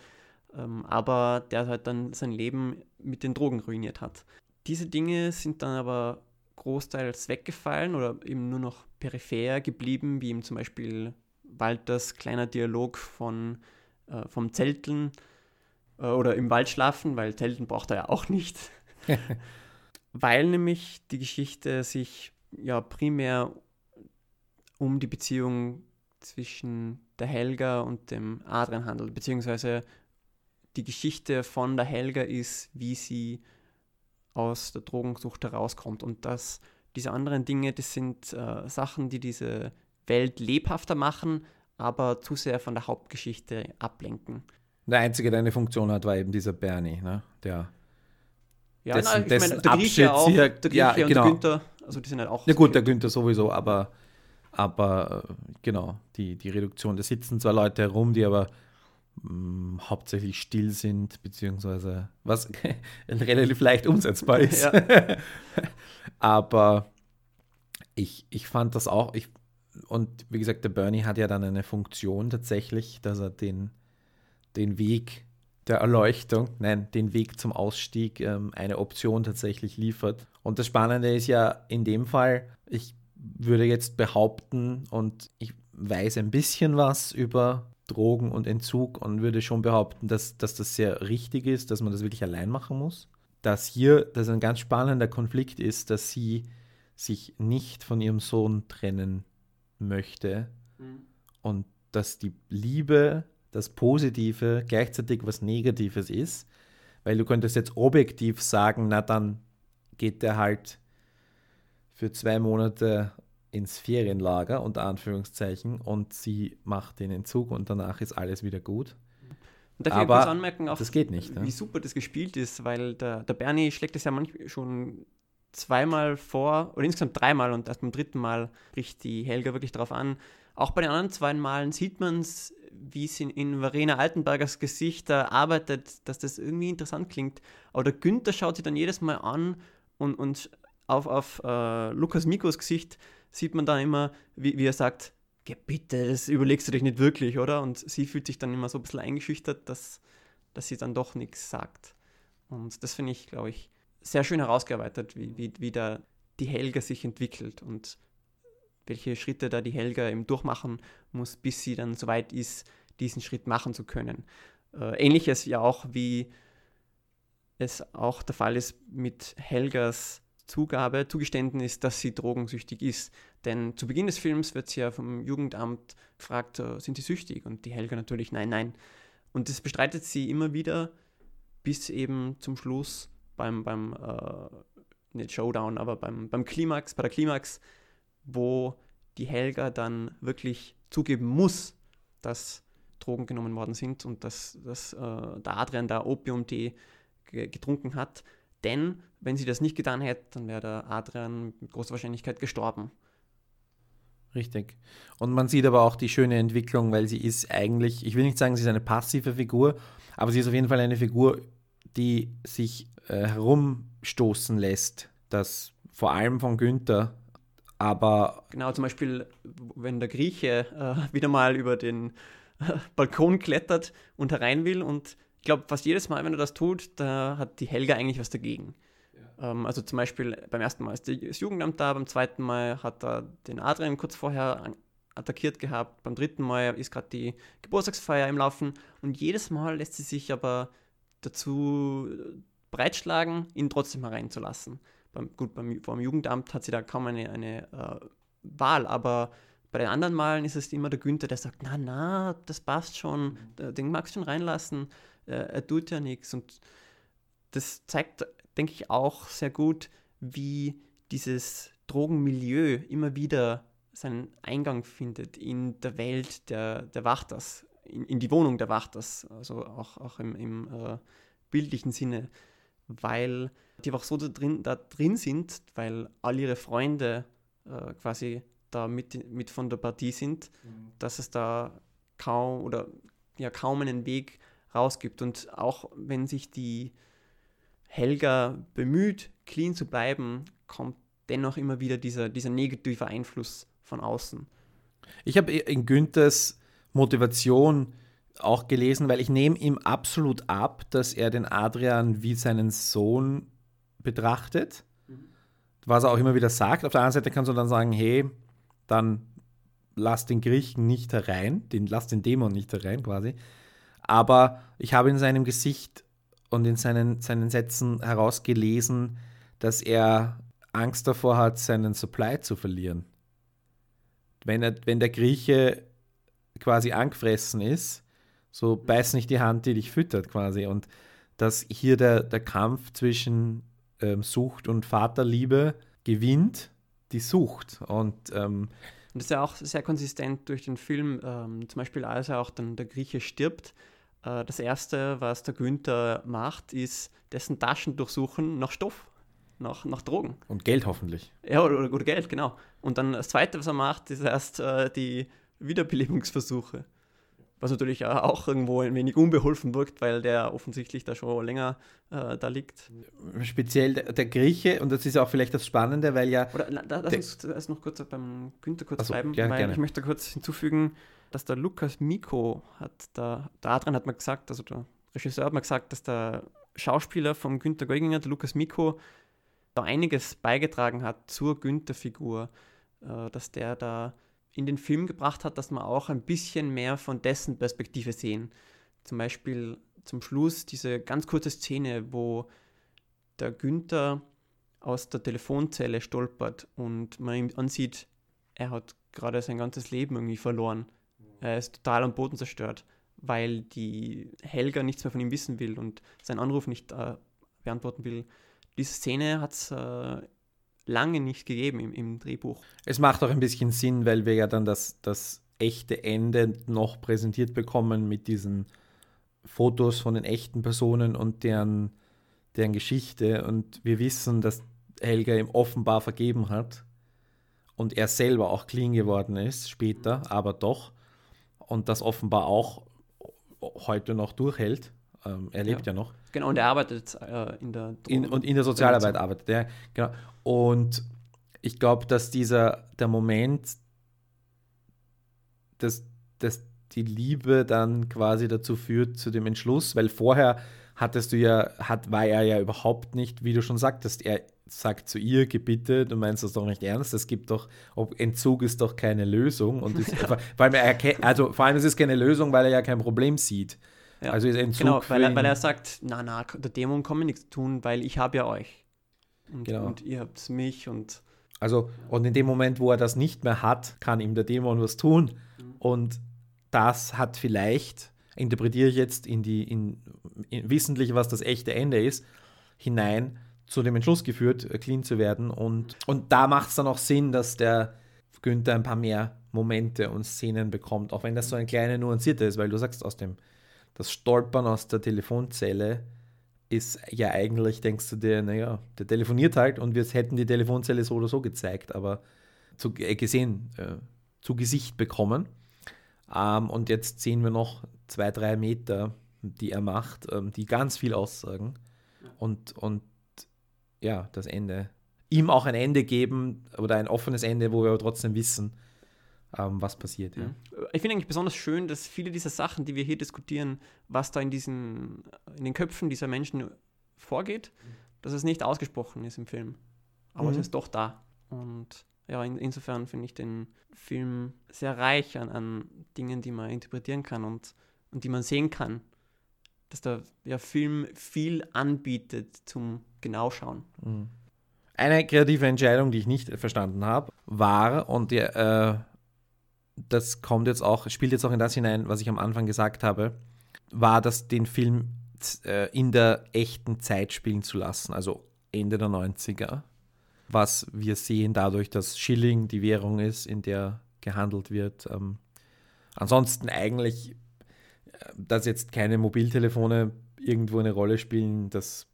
[SPEAKER 2] ähm, aber der halt dann sein Leben mit den Drogen ruiniert hat. Diese Dinge sind dann aber großteils weggefallen oder eben nur noch peripher geblieben, wie eben zum Beispiel Walters kleiner Dialog von, äh, vom Zelten äh, oder im Wald schlafen, weil Zelten braucht er ja auch nicht. weil nämlich die Geschichte sich ja primär um die Beziehung zwischen der Helga und dem Adrian handelt, beziehungsweise die Geschichte von der Helga ist, wie sie aus der Drogensucht herauskommt und dass diese anderen Dinge, das sind äh, Sachen, die diese Welt lebhafter machen, aber zu sehr von der Hauptgeschichte ablenken.
[SPEAKER 3] Der Einzige, der eine Funktion hat, war eben dieser Bernie, ne? der
[SPEAKER 2] ja, dessen, ich dessen meine, der Grieche auch, der Grieche
[SPEAKER 3] ja,
[SPEAKER 2] und
[SPEAKER 3] genau.
[SPEAKER 2] der Günther, also die sind halt auch.
[SPEAKER 3] Ja gut, der Günther sowieso, aber, aber äh, genau, die, die Reduktion, da sitzen zwar Leute herum, die aber mh, hauptsächlich still sind, beziehungsweise was relativ leicht umsetzbar ist. Ja. aber ich, ich fand das auch, ich, und wie gesagt, der Bernie hat ja dann eine Funktion tatsächlich, dass er den, den Weg der Erleuchtung, nein, den Weg zum Ausstieg ähm, eine Option tatsächlich liefert. Und das Spannende ist ja in dem Fall, ich würde jetzt behaupten, und ich weiß ein bisschen was über Drogen und Entzug und würde schon behaupten, dass, dass das sehr richtig ist, dass man das wirklich allein machen muss. Dass hier, dass ein ganz spannender Konflikt ist, dass sie sich nicht von ihrem Sohn trennen möchte mhm. und dass die Liebe, das Positive gleichzeitig was Negatives ist, weil du könntest jetzt objektiv sagen, na dann geht der halt für zwei Monate ins Ferienlager, unter Anführungszeichen, und sie macht den Entzug und danach ist alles wieder gut.
[SPEAKER 2] Und darf Aber ich kurz anmerken, auch,
[SPEAKER 3] das geht nicht,
[SPEAKER 2] wie ne? super das gespielt ist, weil der, der Bernie schlägt es ja manchmal schon zweimal vor, oder insgesamt dreimal und erst beim dritten Mal bricht die Helga wirklich darauf an. Auch bei den anderen zwei Malen sieht man es, wie es in, in Verena Altenbergers Gesicht da arbeitet, dass das irgendwie interessant klingt. Aber der Günther schaut sich dann jedes Mal an und, und auf, auf äh, Lukas Mikos Gesicht sieht man dann immer, wie, wie er sagt, bitte, das überlegst du dich nicht wirklich, oder? Und sie fühlt sich dann immer so ein bisschen eingeschüchtert, dass, dass sie dann doch nichts sagt. Und das finde ich, glaube ich, sehr schön herausgearbeitet, wie, wie, wie da die Helga sich entwickelt und welche Schritte da die Helga eben durchmachen muss, bis sie dann soweit ist, diesen Schritt machen zu können. Äh, ähnliches ja auch, wie es auch der Fall ist mit Helgas Zugabe, Zugeständnis, dass sie drogensüchtig ist. Denn zu Beginn des Films wird sie ja vom Jugendamt gefragt, äh, sind sie süchtig? Und die Helga natürlich, nein, nein. Und das bestreitet sie immer wieder, bis eben zum Schluss beim, beim äh, nicht Showdown, aber beim, beim Klimax, bei der Klimax, wo die Helga dann wirklich zugeben muss, dass Drogen genommen worden sind und dass, dass äh, der Adrian da Opium-Tee getrunken hat. Denn wenn sie das nicht getan hätte, dann wäre der Adrian mit großer Wahrscheinlichkeit gestorben.
[SPEAKER 3] Richtig. Und man sieht aber auch die schöne Entwicklung, weil sie ist eigentlich, ich will nicht sagen, sie ist eine passive Figur, aber sie ist auf jeden Fall eine Figur, die sich äh, herumstoßen lässt. Das vor allem von Günther, aber.
[SPEAKER 2] Genau, zum Beispiel, wenn der Grieche äh, wieder mal über den äh, Balkon klettert und herein will und glaube, fast jedes Mal, wenn er das tut, da hat die Helga eigentlich was dagegen. Ja. Ähm, also zum Beispiel beim ersten Mal ist das Jugendamt da, beim zweiten Mal hat er den Adrian kurz vorher attackiert gehabt, beim dritten Mal ist gerade die Geburtstagsfeier im Laufen und jedes Mal lässt sie sich aber dazu breitschlagen, ihn trotzdem hereinzulassen. Beim, gut, beim, dem Jugendamt hat sie da kaum eine, eine äh, Wahl, aber bei den anderen Malen ist es immer der Günther, der sagt, na, na, das passt schon, mhm. den magst du schon reinlassen, äh, er tut ja nichts. Und das zeigt, denke ich, auch sehr gut, wie dieses Drogenmilieu immer wieder seinen Eingang findet in der Welt der, der Wachters, in, in die Wohnung der Wachters, also auch, auch im, im äh, bildlichen Sinne, weil die einfach so da drin, da drin sind, weil all ihre Freunde äh, quasi da mit, mit von der Partie sind, mhm. dass es da kaum oder ja kaum einen Weg rausgibt. Und auch wenn sich die Helga bemüht, clean zu bleiben, kommt dennoch immer wieder dieser, dieser negative Einfluss von außen.
[SPEAKER 3] Ich habe in Günthers Motivation auch gelesen, weil ich nehme ihm absolut ab, dass er den Adrian wie seinen Sohn betrachtet. Mhm. Was er auch immer wieder sagt. Auf der anderen Seite kannst du dann sagen, hey, dann lass den Griechen nicht herein, den, lass den Dämon nicht herein quasi. Aber ich habe in seinem Gesicht und in seinen, seinen Sätzen herausgelesen, dass er Angst davor hat, seinen Supply zu verlieren. Wenn, er, wenn der Grieche quasi angefressen ist, so beiß nicht die Hand, die dich füttert quasi. Und dass hier der, der Kampf zwischen ähm, Sucht und Vaterliebe gewinnt, die Sucht. Und ähm,
[SPEAKER 2] und das ist ja auch sehr konsistent durch den Film, ähm, zum Beispiel als er auch dann der Grieche stirbt. Äh, das Erste, was der Günther macht, ist dessen Taschen durchsuchen nach Stoff, nach, nach Drogen.
[SPEAKER 3] Und Geld hoffentlich.
[SPEAKER 2] Ja, oder, oder Geld, genau. Und dann das Zweite, was er macht, ist erst äh, die Wiederbelebungsversuche was natürlich auch irgendwo ein wenig unbeholfen wirkt, weil der offensichtlich da schon länger äh, da liegt.
[SPEAKER 3] Speziell der, der, Grieche, und das ist auch vielleicht das Spannende, weil ja.
[SPEAKER 2] Oder lass uns erst noch kurz beim Günther kurz so, bleiben, ja, weil gerne. ich möchte kurz hinzufügen, dass der Lukas Miko hat da, der Adrian hat mal gesagt, also der Regisseur hat mal gesagt, dass der Schauspieler von Günther Geuginger, der Lukas Miko, da einiges beigetragen hat zur Günther-Figur, äh, dass der da in den Film gebracht hat, dass man auch ein bisschen mehr von dessen Perspektive sehen. Zum Beispiel zum Schluss diese ganz kurze Szene, wo der Günther aus der Telefonzelle stolpert und man ihm ansieht, er hat gerade sein ganzes Leben irgendwie verloren. Er ist total am Boden zerstört, weil die Helga nichts mehr von ihm wissen will und seinen Anruf nicht äh, beantworten will. Diese Szene hat es äh, lange nicht gegeben im, im Drehbuch.
[SPEAKER 3] Es macht auch ein bisschen Sinn, weil wir ja dann das, das echte Ende noch präsentiert bekommen mit diesen Fotos von den echten Personen und deren, deren Geschichte. Und wir wissen, dass Helga ihm offenbar vergeben hat und er selber auch clean geworden ist, später, aber doch. Und das offenbar auch heute noch durchhält. Ähm, er lebt ja. ja. noch.
[SPEAKER 2] Genau, und er arbeitet äh, in der
[SPEAKER 3] in, Und in der Sozialarbeit arbeitet er, genau. Und ich glaube, dass dieser, der Moment, dass, dass die Liebe dann quasi dazu führt, zu dem Entschluss, weil vorher hattest du ja, hat, war er ja überhaupt nicht, wie du schon sagtest, er sagt zu ihr, gebitte, du meinst das doch nicht ernst, es gibt doch, ob Entzug ist doch keine Lösung und ist, vor, allem er, also vor allem ist es keine Lösung, weil er ja kein Problem sieht.
[SPEAKER 2] Ja. Also ist Entzug genau, weil er, weil er sagt, na, na, der Dämon kann mir nichts tun, weil ich habe ja euch. Und, genau. und ihr habt mich und.
[SPEAKER 3] Also, und in dem Moment, wo er das nicht mehr hat, kann ihm der Dämon was tun. Mhm. Und das hat vielleicht, interpretiere ich jetzt in die, in, in, wissentlich, was das echte Ende ist, hinein zu dem Entschluss geführt, äh, clean zu werden. Und, und da macht es dann auch Sinn, dass der Günther ein paar mehr Momente und Szenen bekommt, auch wenn das so ein kleiner nuancierter ist, weil du sagst, aus dem das Stolpern aus der Telefonzelle ist ja eigentlich, denkst du dir, naja, der telefoniert halt und wir hätten die Telefonzelle so oder so gezeigt, aber zu, äh, gesehen, äh, zu Gesicht bekommen. Ähm, und jetzt sehen wir noch zwei, drei Meter, die er macht, ähm, die ganz viel aussagen und, und ja, das Ende. Ihm auch ein Ende geben oder ein offenes Ende, wo wir aber trotzdem wissen, ähm, was passiert. Ja.
[SPEAKER 2] Ich finde eigentlich besonders schön, dass viele dieser Sachen, die wir hier diskutieren, was da in diesen, in den Köpfen dieser Menschen vorgeht, dass es nicht ausgesprochen ist im Film. Aber mhm. es ist doch da. Und ja, in, insofern finde ich den Film sehr reich an, an Dingen, die man interpretieren kann und, und die man sehen kann. Dass der ja, Film viel anbietet zum Genauschauen. Mhm.
[SPEAKER 3] Eine kreative Entscheidung, die ich nicht verstanden habe, war, und äh, das kommt jetzt auch, spielt jetzt auch in das hinein, was ich am Anfang gesagt habe, war das, den Film äh, in der echten Zeit spielen zu lassen, also Ende der 90er. was wir sehen dadurch, dass Schilling die Währung ist, in der gehandelt wird. Ähm, ansonsten eigentlich, dass jetzt keine Mobiltelefone irgendwo eine Rolle spielen, das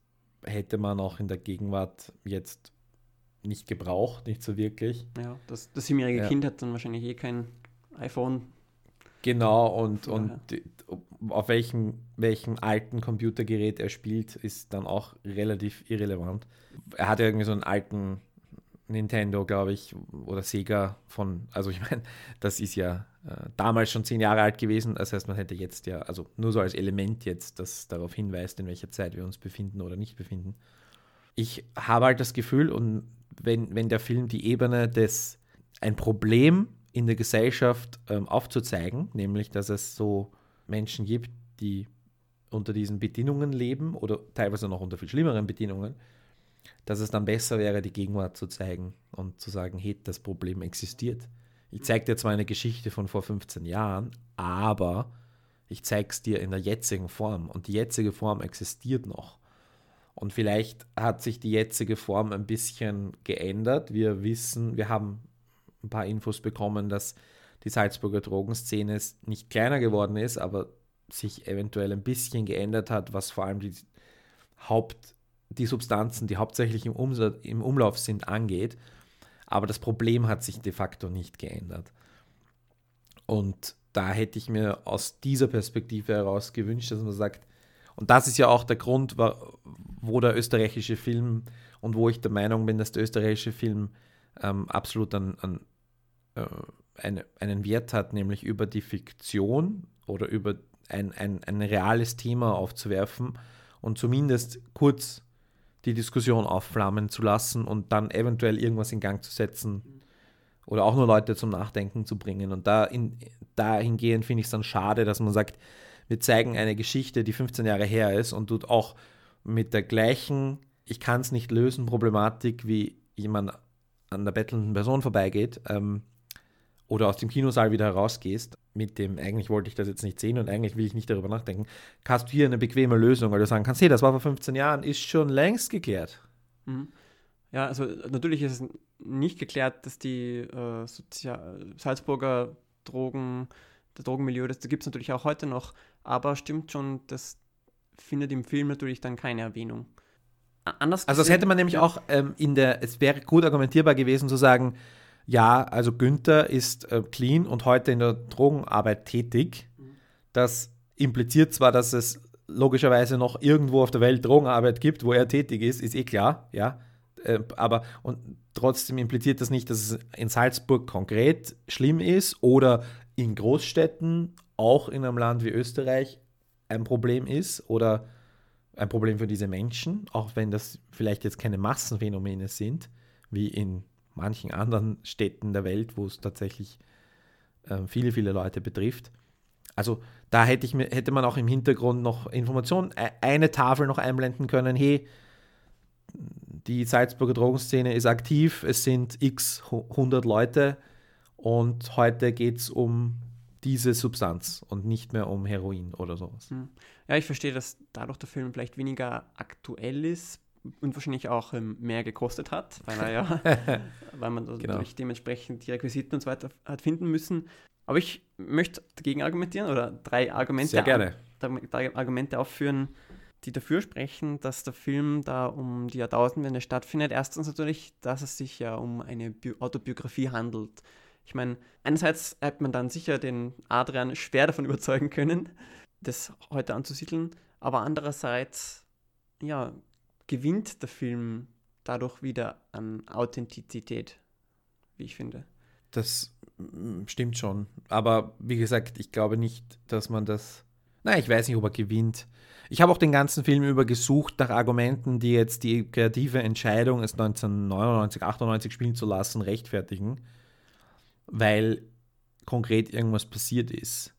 [SPEAKER 3] hätte man auch in der Gegenwart jetzt nicht gebraucht, nicht so wirklich.
[SPEAKER 2] Ja, das, das siebenjährige ja. Kind hat dann wahrscheinlich eh kein iPhone.
[SPEAKER 3] Genau, und, und auf welchem, welchem alten Computergerät er spielt, ist dann auch relativ irrelevant. Er hat irgendwie so einen alten Nintendo, glaube ich, oder Sega von, also ich meine, das ist ja damals schon zehn Jahre alt gewesen. Das heißt, man hätte jetzt ja, also nur so als Element jetzt, das darauf hinweist, in welcher Zeit wir uns befinden oder nicht befinden. Ich habe halt das Gefühl, und wenn, wenn der Film die Ebene des, ein Problem in der Gesellschaft ähm, aufzuzeigen, nämlich dass es so Menschen gibt, die unter diesen Bedingungen leben oder teilweise noch unter viel schlimmeren Bedingungen, dass es dann besser wäre, die Gegenwart zu zeigen und zu sagen, hey, das Problem existiert. Ich zeige dir zwar eine Geschichte von vor 15 Jahren, aber ich zeige es dir in der jetzigen Form und die jetzige Form existiert noch. Und vielleicht hat sich die jetzige Form ein bisschen geändert. Wir wissen, wir haben ein paar Infos bekommen, dass die Salzburger Drogenszene nicht kleiner geworden ist, aber sich eventuell ein bisschen geändert hat, was vor allem die Haupt, die Substanzen, die hauptsächlich im, Umsatz, im Umlauf sind, angeht. Aber das Problem hat sich de facto nicht geändert. Und da hätte ich mir aus dieser Perspektive heraus gewünscht, dass man sagt, und das ist ja auch der Grund, wo der österreichische Film und wo ich der Meinung bin, dass der österreichische Film ähm, absolut an, an äh, eine, einen Wert hat, nämlich über die Fiktion oder über ein, ein, ein reales Thema aufzuwerfen und zumindest kurz die Diskussion aufflammen zu lassen und dann eventuell irgendwas in Gang zu setzen oder auch nur Leute zum Nachdenken zu bringen. Und da in, dahingehend finde ich es dann schade, dass man sagt, wir zeigen eine Geschichte, die 15 Jahre her ist und tut auch mit der gleichen, ich kann es nicht lösen, Problematik, wie jemand an der bettelnden Person vorbeigeht, ähm, oder aus dem Kinosaal wieder herausgehst, mit dem, eigentlich wollte ich das jetzt nicht sehen und eigentlich will ich nicht darüber nachdenken, hast du hier eine bequeme Lösung, weil du sagen kannst, hey, das war vor 15 Jahren, ist schon längst geklärt.
[SPEAKER 2] Mhm. Ja, also natürlich ist es nicht geklärt, dass die äh, Salzburger Drogen, der Drogenmilieu, das gibt es natürlich auch heute noch, aber stimmt schon, das findet im Film natürlich dann keine Erwähnung.
[SPEAKER 3] Anders also das hätte man nämlich auch ähm, in der, es wäre gut argumentierbar gewesen zu sagen, ja, also Günther ist äh, clean und heute in der Drogenarbeit tätig. Das impliziert zwar, dass es logischerweise noch irgendwo auf der Welt Drogenarbeit gibt, wo er tätig ist, ist eh klar, ja. Äh, aber und trotzdem impliziert das nicht, dass es in Salzburg konkret schlimm ist oder in Großstädten, auch in einem Land wie Österreich, ein Problem ist oder ein Problem für diese Menschen, auch wenn das vielleicht jetzt keine Massenphänomene sind, wie in manchen anderen Städten der Welt, wo es tatsächlich äh, viele, viele Leute betrifft. Also da hätte, ich hätte man auch im Hintergrund noch Informationen, e, eine Tafel noch einblenden können, hey, die Salzburger Drogenszene ist aktiv, es sind x 100 Leute und heute geht es um diese Substanz und nicht mehr um Heroin oder sowas. Hm.
[SPEAKER 2] Ja, ich verstehe, dass dadurch der Film vielleicht weniger aktuell ist und wahrscheinlich auch ähm, mehr gekostet hat, weil er ja, weil man genau. natürlich dementsprechend die Requisiten und so weiter hat finden müssen. Aber ich möchte dagegen argumentieren oder drei Argumente,
[SPEAKER 3] Sehr gerne.
[SPEAKER 2] drei Argumente aufführen, die dafür sprechen, dass der Film da um die Jahrtausendwende stattfindet. Erstens natürlich, dass es sich ja um eine Bi Autobiografie handelt. Ich meine, einerseits hat man dann sicher den Adrian schwer davon überzeugen können, das heute anzusiedeln, aber andererseits, ja, gewinnt der Film dadurch wieder an Authentizität, wie ich finde.
[SPEAKER 3] Das mm, stimmt schon. Aber wie gesagt, ich glaube nicht, dass man das. Nein, ich weiß nicht, ob er gewinnt. Ich habe auch den ganzen Film über gesucht nach Argumenten, die jetzt die kreative Entscheidung, es 1999, 98 spielen zu lassen, rechtfertigen, weil konkret irgendwas passiert ist.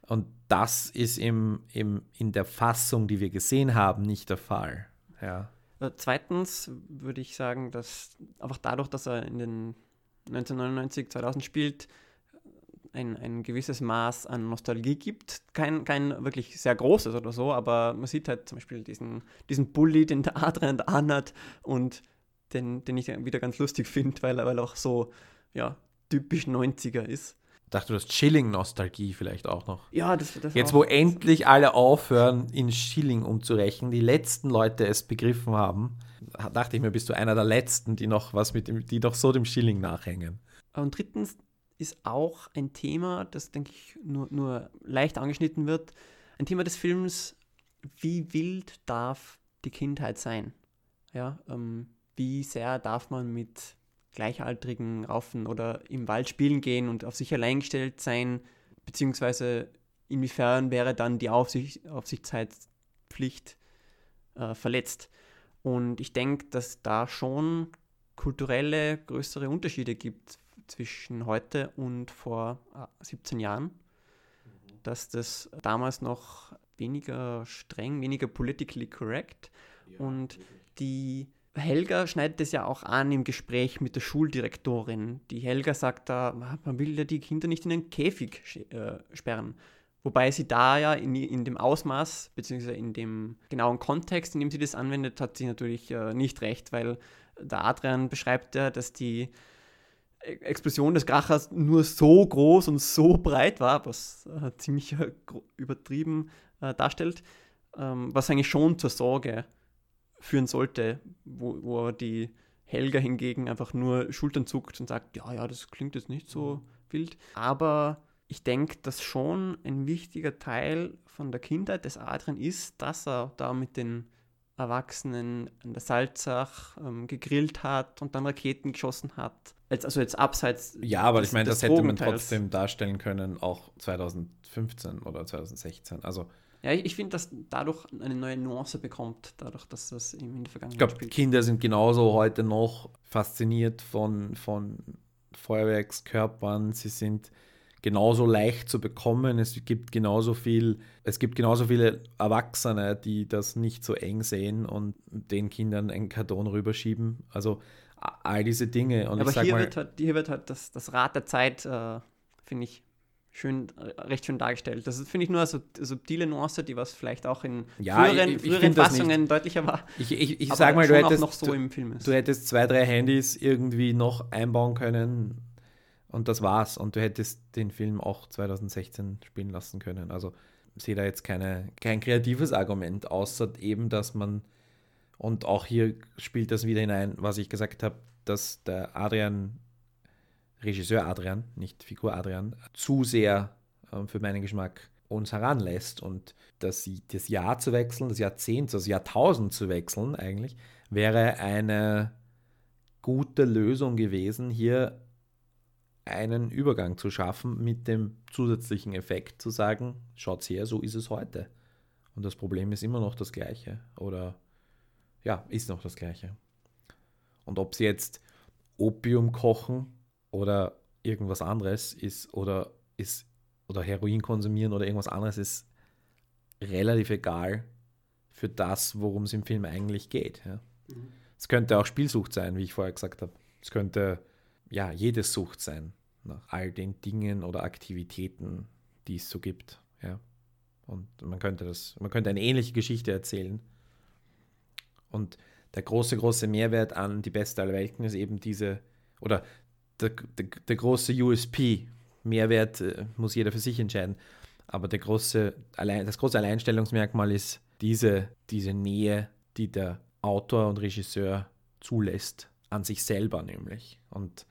[SPEAKER 3] Und das ist im, im, in der Fassung, die wir gesehen haben, nicht der Fall. Ja.
[SPEAKER 2] Äh, zweitens würde ich sagen, dass einfach dadurch, dass er in den 1999, 2000 spielt, ein, ein gewisses Maß an Nostalgie gibt. Kein, kein wirklich sehr großes oder so, aber man sieht halt zum Beispiel diesen, diesen Bully, den der Adrian anhat und den, den ich wieder ganz lustig finde, weil, weil er auch so ja, typisch 90er ist.
[SPEAKER 3] Dachte, du hast Schilling-Nostalgie vielleicht auch noch.
[SPEAKER 2] Ja, das, das
[SPEAKER 3] Jetzt, wo endlich alle aufhören, in Schilling umzurechnen, die letzten Leute es begriffen haben, dachte ich mir, bist du einer der Letzten, die noch was mit dem, die noch so dem Schilling nachhängen.
[SPEAKER 2] Und drittens ist auch ein Thema, das, denke ich, nur, nur leicht angeschnitten wird. Ein Thema des Films, wie wild darf die Kindheit sein? Ja, ähm, wie sehr darf man mit Gleichaltrigen raufen oder im Wald spielen gehen und auf sich allein gestellt sein, beziehungsweise inwiefern wäre dann die Aufsicht, Aufsichtsheitspflicht äh, verletzt. Und ich denke, dass da schon kulturelle größere Unterschiede gibt zwischen heute und vor 17 Jahren. Dass das damals noch weniger streng, weniger politically correct und die Helga schneidet es ja auch an im Gespräch mit der Schuldirektorin. Die Helga sagt da, man will ja die Kinder nicht in einen Käfig äh, sperren. Wobei sie da ja in, in dem Ausmaß, beziehungsweise in dem genauen Kontext, in dem sie das anwendet, hat sie natürlich äh, nicht recht, weil der Adrian beschreibt ja, dass die e-, Explosion des Krachers nur so groß und so breit war, was äh, ziemlich äh, übertrieben äh, darstellt, ähm, was eigentlich schon zur Sorge führen sollte, wo, wo die Helga hingegen einfach nur Schultern zuckt und sagt, ja, ja, das klingt jetzt nicht so mhm. wild. Aber ich denke, dass schon ein wichtiger Teil von der Kindheit des Adrian ist, dass er da mit den Erwachsenen an der Salzach ähm, gegrillt hat und dann Raketen geschossen hat. Jetzt, also jetzt abseits.
[SPEAKER 3] Ja, aber ich meine, das hätte man trotzdem darstellen können, auch 2015 oder 2016. Also
[SPEAKER 2] ja, ich, ich finde, dass dadurch eine neue Nuance bekommt, dadurch, dass das in der Vergangenheit
[SPEAKER 3] Ich glaube, Kinder sind genauso heute noch fasziniert von, von Feuerwerkskörpern. Sie sind genauso leicht zu bekommen. Es gibt genauso viel, es gibt genauso viele Erwachsene, die das nicht so eng sehen und den Kindern einen Karton rüberschieben. Also all diese Dinge. Und
[SPEAKER 2] Aber
[SPEAKER 3] hier,
[SPEAKER 2] mal, wird halt, hier wird halt das, das Rad der Zeit, äh, finde ich, schön, recht schön dargestellt. Das finde ich nur eine subtile Nuance, die was vielleicht auch in
[SPEAKER 3] ja,
[SPEAKER 2] früheren,
[SPEAKER 3] ich, ich
[SPEAKER 2] früheren Fassungen deutlicher war.
[SPEAKER 3] Ich, ich, ich sag mal, du hättest,
[SPEAKER 2] so
[SPEAKER 3] du, du hättest zwei, drei Handys irgendwie noch einbauen können und das war's. Und du hättest den Film auch 2016 spielen lassen können. Also sehe da jetzt keine, kein kreatives Argument, außer eben, dass man, und auch hier spielt das wieder hinein, was ich gesagt habe, dass der Adrian Regisseur Adrian, nicht Figur Adrian, zu sehr äh, für meinen Geschmack uns heranlässt und dass das Jahr zu wechseln, das Jahrzehnt, das Jahrtausend zu wechseln eigentlich, wäre eine gute Lösung gewesen, hier einen Übergang zu schaffen mit dem zusätzlichen Effekt zu sagen, schaut her, so ist es heute. Und das Problem ist immer noch das gleiche oder ja, ist noch das gleiche. Und ob sie jetzt Opium kochen oder irgendwas anderes ist oder ist oder Heroin konsumieren oder irgendwas anderes ist relativ egal für das, worum es im Film eigentlich geht. Ja. Mhm. Es könnte auch Spielsucht sein, wie ich vorher gesagt habe. Es könnte ja jede Sucht sein nach all den Dingen oder Aktivitäten, die es so gibt. Ja. Und man könnte das, man könnte eine ähnliche Geschichte erzählen. Und der große, große Mehrwert an die beste aller Welten ist eben diese, oder der, der, der große USP. Mehrwert äh, muss jeder für sich entscheiden. Aber der große, das große Alleinstellungsmerkmal ist diese, diese Nähe, die der Autor und Regisseur zulässt, an sich selber nämlich. Und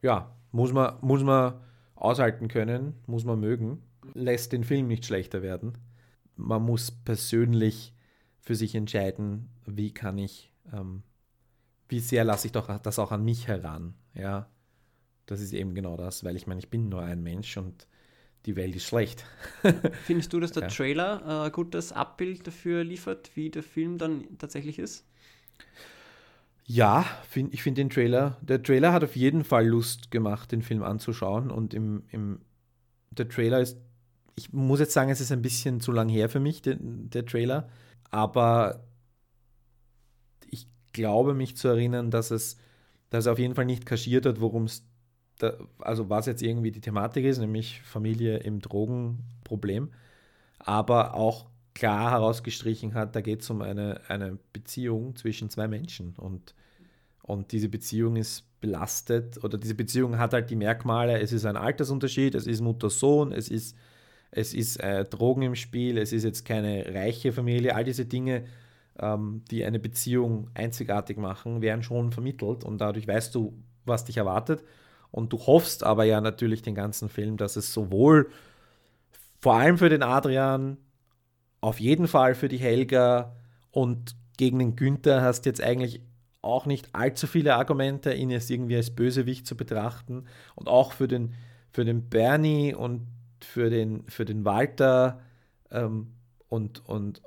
[SPEAKER 3] ja, muss man, muss man aushalten können, muss man mögen, lässt den Film nicht schlechter werden. Man muss persönlich für sich entscheiden, wie kann ich, ähm, wie sehr lasse ich doch das auch an mich heran. Ja, das ist eben genau das, weil ich meine, ich bin nur ein Mensch und die Welt ist schlecht.
[SPEAKER 2] Findest du, dass der ja. Trailer ein äh, gutes Abbild dafür liefert, wie der Film dann tatsächlich ist?
[SPEAKER 3] Ja, find, ich finde den Trailer, der Trailer hat auf jeden Fall Lust gemacht, den Film anzuschauen und im, im der Trailer ist, ich muss jetzt sagen, es ist ein bisschen zu lang her für mich, der, der Trailer, aber ich glaube mich zu erinnern, dass es, dass er auf jeden Fall nicht kaschiert hat, worum es da, also was jetzt irgendwie die Thematik ist, nämlich Familie im Drogenproblem, aber auch klar herausgestrichen hat, da geht es um eine, eine Beziehung zwischen zwei Menschen und, Und diese Beziehung ist belastet oder diese Beziehung hat halt die Merkmale, es ist ein Altersunterschied, es ist Mutter-Sohn, es ist, es ist äh, Drogen im Spiel, es ist jetzt keine reiche Familie, all diese Dinge, ähm, die eine Beziehung einzigartig machen, werden schon vermittelt und dadurch weißt du, was dich erwartet. Und du hoffst aber ja natürlich den ganzen Film, dass es sowohl vor allem für den Adrian, auf jeden Fall für die Helga und gegen den Günther hast jetzt eigentlich auch nicht allzu viele Argumente, ihn jetzt irgendwie als Bösewicht zu betrachten. Und auch für den, für den Bernie und für den, für den Walter ähm, und, und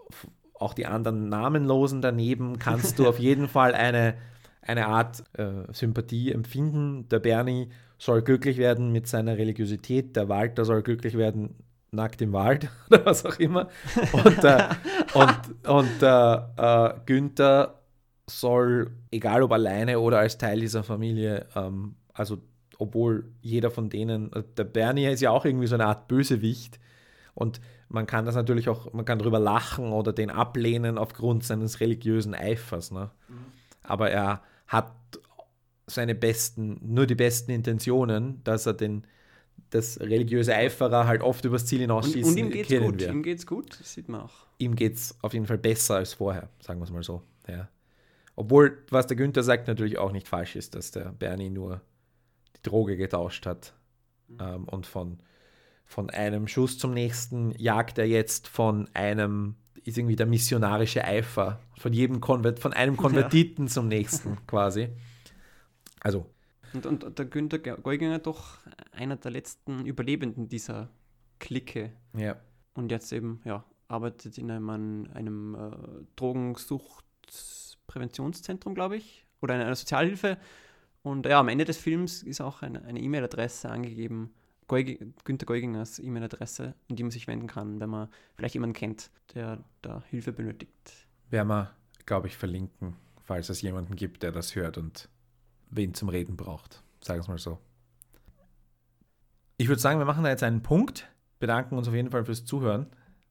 [SPEAKER 3] auch die anderen Namenlosen daneben kannst du auf jeden Fall eine, eine Art äh, Sympathie empfinden. Der Bernie soll glücklich werden mit seiner Religiosität, der Walter soll glücklich werden nackt im Wald oder was auch immer. Und, äh, und, und äh, äh, Günther soll, egal ob alleine oder als Teil dieser Familie, ähm, also obwohl jeder von denen, äh, der Bernie ist ja auch irgendwie so eine Art Bösewicht und man kann das natürlich auch, man kann darüber lachen oder den ablehnen aufgrund seines religiösen Eifers. Ne? Mhm. Aber er hat seine besten, nur die besten Intentionen, dass er den, das religiöse Eiferer halt oft übers Ziel hinausschießen
[SPEAKER 2] und, und ihm geht's gut, wir. ihm geht's gut, das sieht man auch.
[SPEAKER 3] Ihm geht's auf jeden Fall besser als vorher, sagen wir es mal so. Ja. Obwohl, was der Günther sagt, natürlich auch nicht falsch ist, dass der Bernie nur die Droge getauscht hat mhm. ähm, und von, von einem Schuss zum nächsten jagt er jetzt von einem, ist irgendwie der missionarische Eifer, von jedem Konvert, von einem Konvertiten ja. zum nächsten quasi. Also.
[SPEAKER 2] Und, und der Günther Geuginger doch einer der letzten Überlebenden dieser Clique.
[SPEAKER 3] Ja.
[SPEAKER 2] Und jetzt eben, ja, arbeitet in einem, einem äh, Drogensucht Präventionszentrum, glaube ich, oder einer Sozialhilfe. Und ja, am Ende des Films ist auch eine E-Mail-Adresse angegeben, Geug Günter Geugingers E-Mail-Adresse, an die man sich wenden kann, wenn man vielleicht jemanden kennt, der da Hilfe benötigt.
[SPEAKER 3] Werden wir, glaube ich, verlinken, falls es jemanden gibt, der das hört und wen zum Reden braucht. Sagen wir es mal so. Ich würde sagen, wir machen da jetzt einen Punkt, bedanken uns auf jeden Fall fürs Zuhören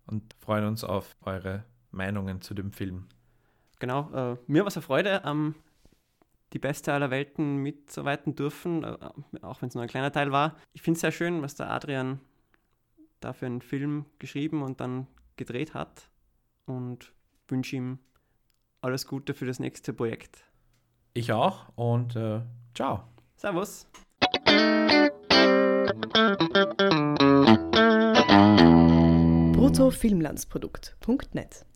[SPEAKER 3] und freuen uns auf eure Meinungen zu dem Film.
[SPEAKER 2] Genau, äh, mir war es eine Freude, ähm, die beste aller Welten mitzuarbeiten dürfen, äh, auch wenn es nur ein kleiner Teil war. Ich finde es sehr schön, was der Adrian da für einen Film geschrieben und dann gedreht hat und wünsche ihm alles Gute für das nächste Projekt.
[SPEAKER 3] Ich auch und äh, ciao.
[SPEAKER 2] Servus.
[SPEAKER 1] bruttofilmlandsprodukt.net